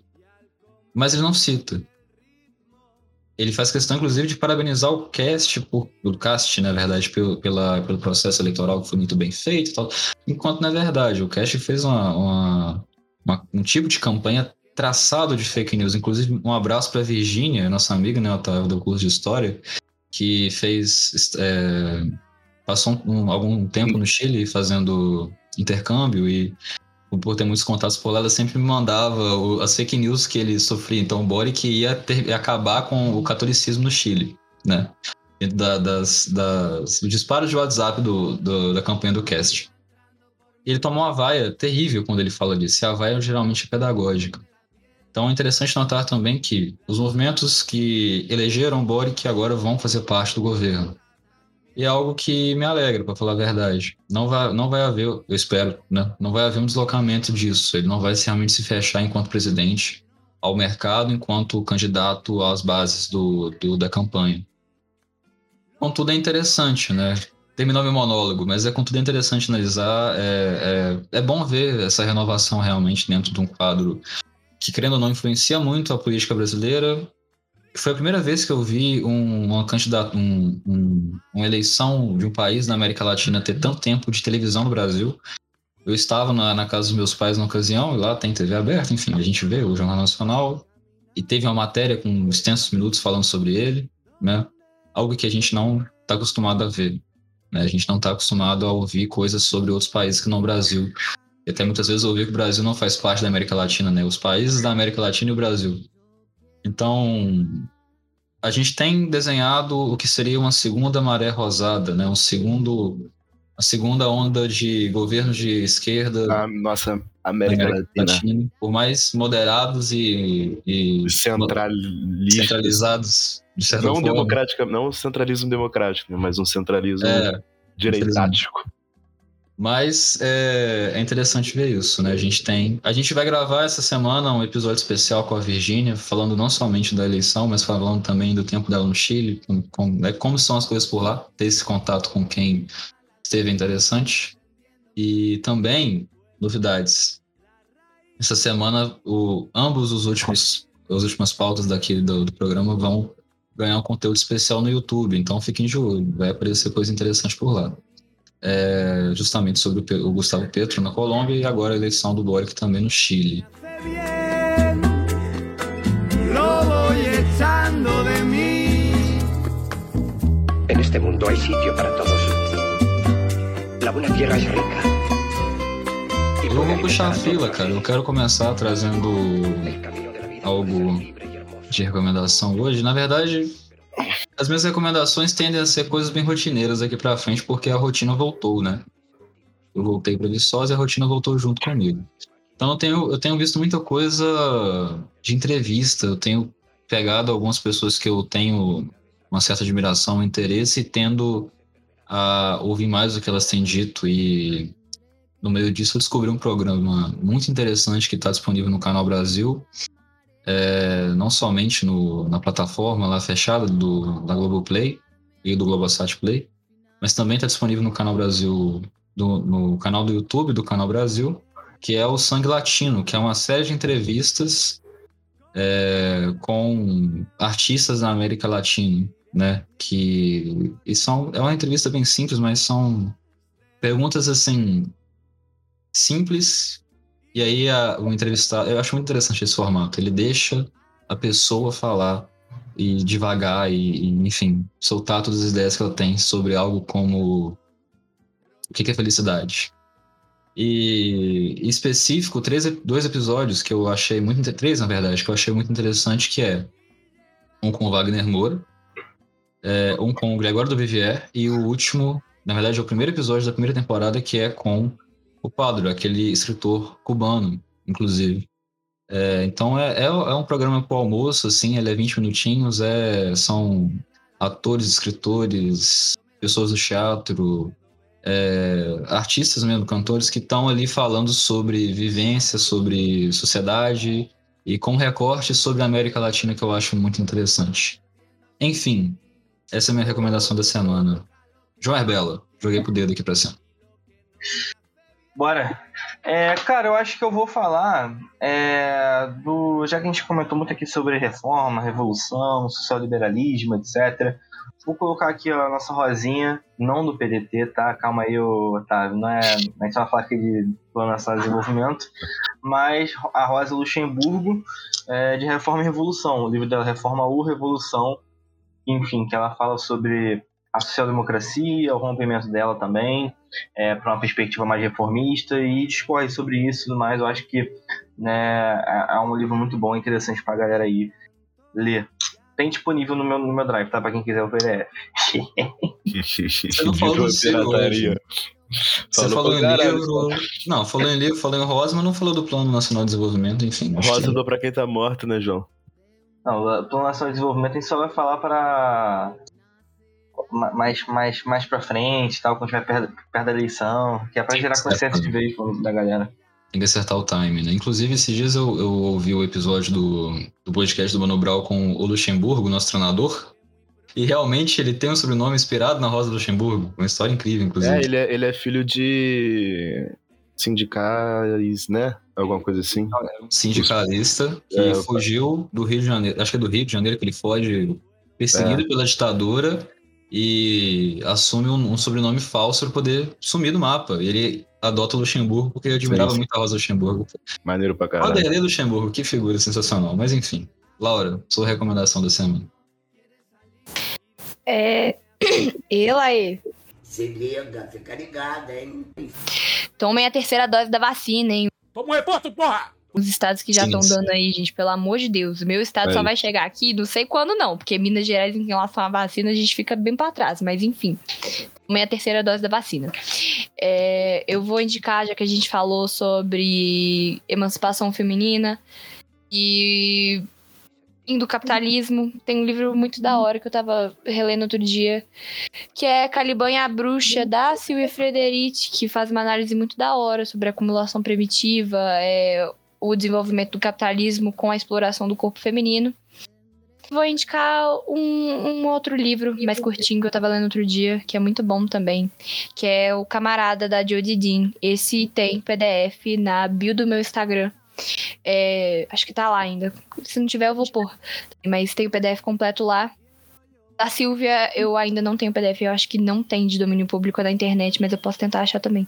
mas ele não cita. ele faz questão, inclusive, de parabenizar o cast, por, o cast, na verdade, pelo, pela, pelo processo eleitoral que foi muito bem feito e tal. Enquanto, na verdade, o cast fez uma, uma, uma, um tipo de campanha traçado de fake news. Inclusive, um abraço para Virgínia, nossa amiga, né, Otávio, do curso de História, que fez. É, passou um, algum tempo no Chile fazendo intercâmbio e por ter muitos contatos por lá, ela sempre me mandava as fake news que ele sofria. Então, o Boric ia, ter, ia acabar com o catolicismo no Chile, né? Da, das, das, do disparo de WhatsApp do, do, da campanha do cast. Ele tomou uma vaia terrível quando ele fala disso. E a vaia geralmente é pedagógica. Então é interessante notar também que os movimentos que elegeram Boric agora vão fazer parte do governo. E é algo que me alegra, para falar a verdade. Não vai, não vai haver, eu espero, né? Não vai haver um deslocamento disso. Ele não vai realmente se fechar enquanto presidente ao mercado, enquanto candidato às bases do, do da campanha. Contudo, é interessante, né? Terminou meu monólogo, mas é contudo interessante analisar. É, é, é bom ver essa renovação realmente dentro de um quadro que, querendo ou não, influencia muito a política brasileira, foi a primeira vez que eu vi um, uma candidata, um, um, uma eleição de um país na América Latina ter tanto tempo de televisão no Brasil. Eu estava na, na casa dos meus pais na ocasião, e lá tem TV aberta, enfim, a gente vê o Jornal Nacional, e teve uma matéria com extensos minutos falando sobre ele, né? Algo que a gente não está acostumado a ver. Né? A gente não está acostumado a ouvir coisas sobre outros países que não o Brasil. E até muitas vezes ouvir que o Brasil não faz parte da América Latina, né? Os países da América Latina e o Brasil. Então, a gente tem desenhado o que seria uma segunda maré rosada, né? Um segundo, a segunda onda de governos de esquerda. A nossa América, América Latina. Latina. Por mais moderados e, e centralizados. De certa não forma. democrática, não centralismo democrático, né? mas um centralismo é, direitático. Mas é, é, interessante ver isso, né? A gente tem. A gente vai gravar essa semana um episódio especial com a Virgínia, falando não somente da eleição, mas falando também do tempo dela no Chile, com, com, né, como são as coisas por lá, ter esse contato com quem esteve interessante. E também, novidades. Essa semana, o, ambos os últimos, as últimas pautas daqui do, do programa vão ganhar um conteúdo especial no YouTube, então fiquem de olho, vai aparecer coisa interessante por lá é, justamente sobre o, Gustavo Petro na Colômbia e agora a eleição do Boric também no Chile. En este mundo hay sitio para todos. La buena tierra es rica. Eu vou puxar a fila, cara. Eu quero começar trazendo algo de recomendação hoje. Na verdade, as minhas recomendações tendem a ser coisas bem rotineiras aqui pra frente, porque a rotina voltou, né? Eu voltei pra Viçosa e a rotina voltou junto comigo. Então eu tenho, eu tenho visto muita coisa de entrevista, eu tenho pegado algumas pessoas que eu tenho uma certa admiração, interesse, e tendo a ouvir mais o que elas têm dito e no meio disso eu descobri um programa muito interessante que está disponível no Canal Brasil, é, não somente no, na plataforma lá fechada do, da Globoplay e do Globosat Play, mas também está disponível no canal Brasil, do, no canal do YouTube do Canal Brasil, que é o Sangue Latino, que é uma série de entrevistas é, com artistas da América Latina, né? Que e são é uma entrevista bem simples, mas são perguntas assim simples e aí a, o entrevistado, eu acho muito interessante esse formato. Ele deixa a pessoa falar e devagar e, e, enfim, soltar todas as ideias que ela tem sobre algo como o que é felicidade. E em específico, três, dois episódios que eu achei muito três na verdade que eu achei muito interessante que é um com o Wagner Moura, é, um com o Gregório do Vivier e o último, na verdade, é o primeiro episódio da primeira temporada que é com o Padre, aquele escritor cubano, inclusive. É, então é, é, é, um programa para o almoço, assim, ele é 20 minutinhos, é, são atores, escritores, pessoas do teatro, é, artistas mesmo, cantores que estão ali falando sobre vivência, sobre sociedade e com recorte sobre a América Latina que eu acho muito interessante. Enfim, essa é a minha recomendação da semana. João Herbela, joguei pro dedo aqui para cima. Bora. É, cara, eu acho que eu vou falar é, do. Já que a gente comentou muito aqui sobre reforma, revolução, social-liberalismo, etc. Vou colocar aqui a nossa rosinha, não do PDT, tá? Calma aí, Otávio. Não é, a gente vai falar aqui de Plano Nacional de Desenvolvimento, mas a Rosa Luxemburgo, é, de Reforma e Revolução. O livro dela, Reforma ou Revolução, enfim, que ela fala sobre a social-democracia, o rompimento dela também, é, para uma perspectiva mais reformista e discorre sobre isso e tudo mais. Eu acho que né, é, é um livro muito bom, interessante para a galera aí ler. Tem disponível no meu, no meu drive, tá? Para quem quiser o PDF. Você não falou do hoje. Você falou em livro. Não, falou em livro, falou em Rosa, mas não falou do Plano Nacional de Desenvolvimento, enfim. Rosa do pra quem tá morto, né, João? Não, o Plano Nacional de Desenvolvimento a gente só vai falar para mais, mais, mais pra frente, tal, quando estiver perto, perto da eleição, que é pra gerar consenso de vez da galera. Tem que acertar o time, né? Inclusive, esses dias eu, eu ouvi o episódio do, do podcast do Mano Brown com o Luxemburgo, nosso treinador. E realmente ele tem um sobrenome inspirado na Rosa Luxemburgo. Uma história incrível, inclusive. É, ele é, ele é filho de sindicais, né? Alguma coisa assim. Sindicalista que É, fugiu do Rio de Janeiro. Acho que é do Rio de Janeiro que ele foge perseguido É. pela ditadura e assume um, um sobrenome falso para poder sumir do mapa. Ele adota o Luxemburgo porque admirava Sim, muito a Rosa Luxemburgo. Maneiro pra caralho. Vanderlei Luxemburgo, que figura sensacional. Mas enfim. Laura, sua recomendação da semana. É. Eu aí. Se liga, fica ligado, hein? Tomem a terceira dose da vacina, hein? Toma um reporto, porra! Os estados que já estão dando aí, gente, pelo amor de Deus. O meu estado É. só vai chegar aqui, não sei quando não, porque Minas Gerais, em relação à vacina, a gente fica bem pra trás, mas enfim. Tomei a terceira dose da vacina. É, eu vou indicar, já que a gente falou sobre emancipação feminina e do capitalismo, tem um livro muito da hora que eu tava relendo outro dia, que é Caliban e a Bruxa, da Silvia Frederici, que faz uma análise muito da hora sobre acumulação primitiva, é, o desenvolvimento do capitalismo com a exploração do corpo feminino. Vou indicar um, um outro livro mais curtinho que eu tava lendo outro dia, que é muito bom também, que é o Camarada da Jodie Dean. Esse tem PDF na bio do meu Instagram. É, acho que tá lá ainda. Se não tiver, eu vou pôr. Mas tem o PDF completo lá. Da Silvia, eu ainda não tenho PDF. Eu acho que não tem de domínio público na internet, mas eu posso tentar achar também.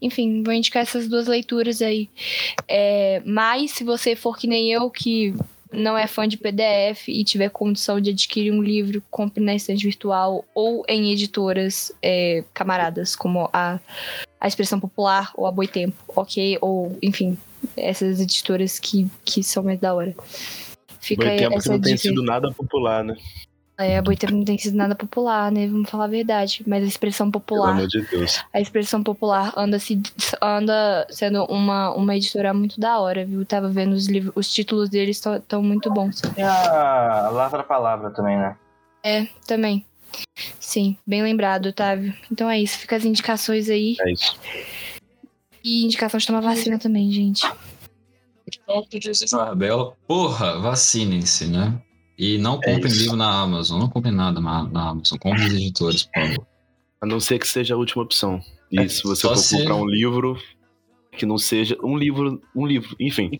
Enfim, vou indicar essas duas leituras aí. É, mas se você for que nem eu, que não é fã de PDF e tiver condição de adquirir um livro, compre na estante virtual ou em editoras é, camaradas, como a, a Expressão Popular ou a Boitempo, ok? Ou, enfim, essas editoras que, que são mais da hora. Fica Foi aí tempo que essa não tem sido nada popular, né? É, a Boitempo não tem sido nada popular, né? Vamos falar a verdade. Mas a expressão Pelo popular amor de Deus. a expressão popular anda, se, anda sendo uma, uma editora muito da hora, viu? Tava vendo os livros, os títulos deles estão muito bons. E a Lavra Palavra também, né? É, também. Sim, bem lembrado, Otávio. Então é isso, fica as indicações aí. É isso. E indicação de tomar vacina também, gente. Bela, porra, vacinem-se, né? E não É comprem isso. livro na Amazon, não comprem nada na, na Amazon, comprem os editores, por favor. A não ser que seja a última opção. E É, se você só for se- comprar um livro, que não seja um livro, um livro, enfim.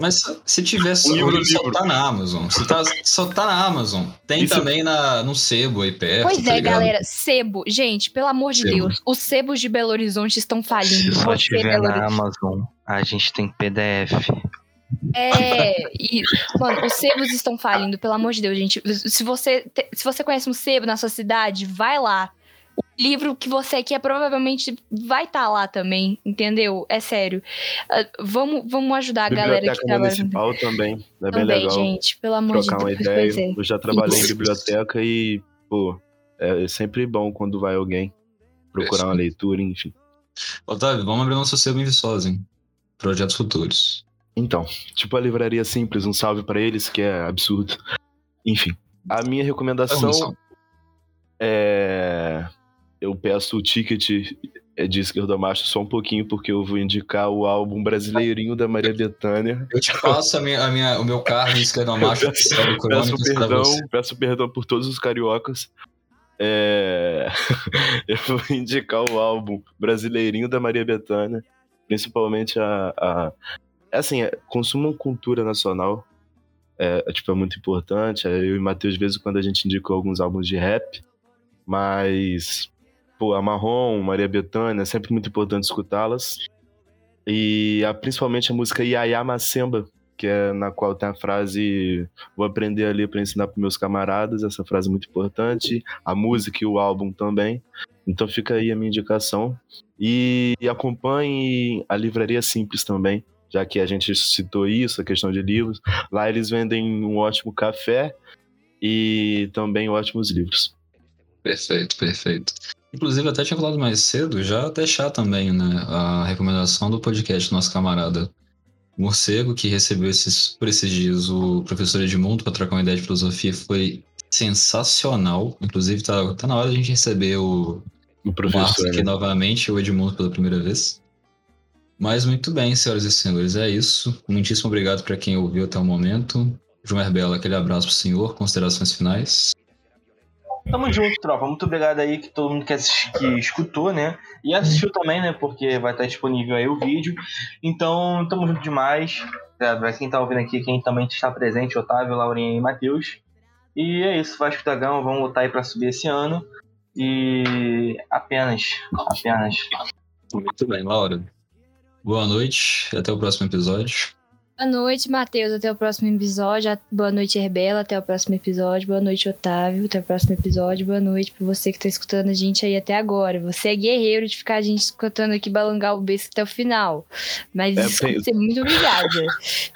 Mas se tiver só, Um livro, o livro só livro. tá na Amazon. Se tá, só tá na Amazon. Tem Isso- também na, no Sebo aí perto. Pois tá é, ligado? galera, sebo. Gente, pelo amor de Sebo. Deus, os sebos de Belo Horizonte estão falindo. Se só Você, tiver na. Amazon, a gente tem PDF. É, e, mano, os sebos estão falindo, pelo amor de Deus, gente. Se você, se você conhece um sebo na sua cidade, vai lá. O livro que você quer provavelmente vai estar lá também, entendeu? É sério. Ah, vamos, vamos ajudar a galera que trabalha com municipal também. É bem também, legal. gente. Pelo amor de trocar uma Deus. ideia. É. Eu já trabalhei em biblioteca e, pô, é sempre bom quando vai alguém procurar uma leitura, enfim. Otávio, vamos abrir nosso sebo em Viçosa, hein? Projetos futuros. Então, tipo a livraria simples, um salve pra eles, que é absurdo. Enfim, a minha recomendação Vamos, é. Eu peço o ticket de esquerda macho só um pouquinho, porque eu vou indicar o álbum brasileirinho da Maria Bethânia. Eu te passo a minha, a minha, o meu carro de esquerda macho oficial do Peço perdão, peço perdão por todos os cariocas. É... eu vou indicar o álbum Brasileirinho da Maria Bethânia, principalmente a. a assim, é, consumam cultura nacional. É, é, tipo, é muito importante. É, Eu e Matheus, de vez em quando, a gente indicou alguns álbuns de rap. Mas, pô, a Marrom, Maria Bethânia, é sempre muito importante escutá-las. E a- principalmente a música Iaiá Macemba, que é na qual tem a frase Vou aprender ali para ensinar para meus camaradas. Essa frase é muito importante. A música e o álbum também. Então fica aí a minha indicação. E acompanhe a Livraria Simples também, já que a gente citou isso, a questão de livros. Lá eles vendem um ótimo café e também ótimos livros. Perfeito, perfeito. Inclusive, até tinha falado mais cedo, já deixar também né, a recomendação do podcast do nosso camarada Morcego, que recebeu esses, por esses dias o professor Edmundo para trocar uma ideia de filosofia, foi sensacional. Inclusive, tá, tá na hora de a gente receber o, O o Marcos professor, aqui né? novamente, o Edmundo pela primeira vez. Mas muito bem, senhoras e senhores, é isso. Muitíssimo obrigado para quem ouviu até o momento. João Herbela, aquele abraço pro senhor, considerações finais. Tamo junto, tropa. Muito obrigado aí que todo mundo que, assisti- que escutou, né? E assistiu também, né? Porque vai estar disponível aí o vídeo. Então, tamo junto demais. Pra quem tá ouvindo aqui, quem também está presente, Otávio, Laurinha e Matheus. E é isso, Vasco da Gama, vamos lutar aí pra subir esse ano. E apenas, apenas. Muito bem, Laura. Boa noite, até o próximo episódio. Boa noite, Matheus. Até o próximo episódio. Boa noite, Herbela. Até o próximo episódio. Boa noite, Otávio. Até o próximo episódio. Boa noite pra você que tá escutando a gente aí até agora. Você é guerreiro de ficar a gente escutando aqui balangar o beijo até o final. Mas É, desculpa, tem- ser muito obrigada.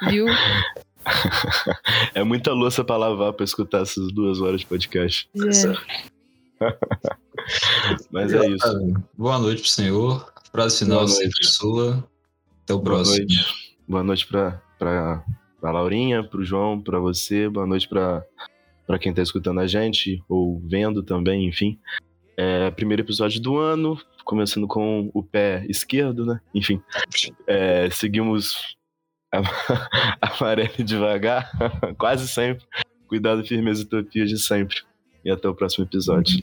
Viu? É muita louça pra lavar pra escutar essas duas horas de podcast. É. Mas é isso. Boa noite pro senhor. Frase final sempre sua. Até o Boa próximo. noite. Boa noite pra, pra, pra Laurinha, pro João, pra você. Boa noite pra quem tá escutando a gente, ou vendo também, enfim. É, primeiro episódio do ano, começando com o pé esquerdo, né? Enfim. É, seguimos a- amarelo devagar, quase sempre. Cuidado, firmeza e utopia de sempre. E até o próximo episódio.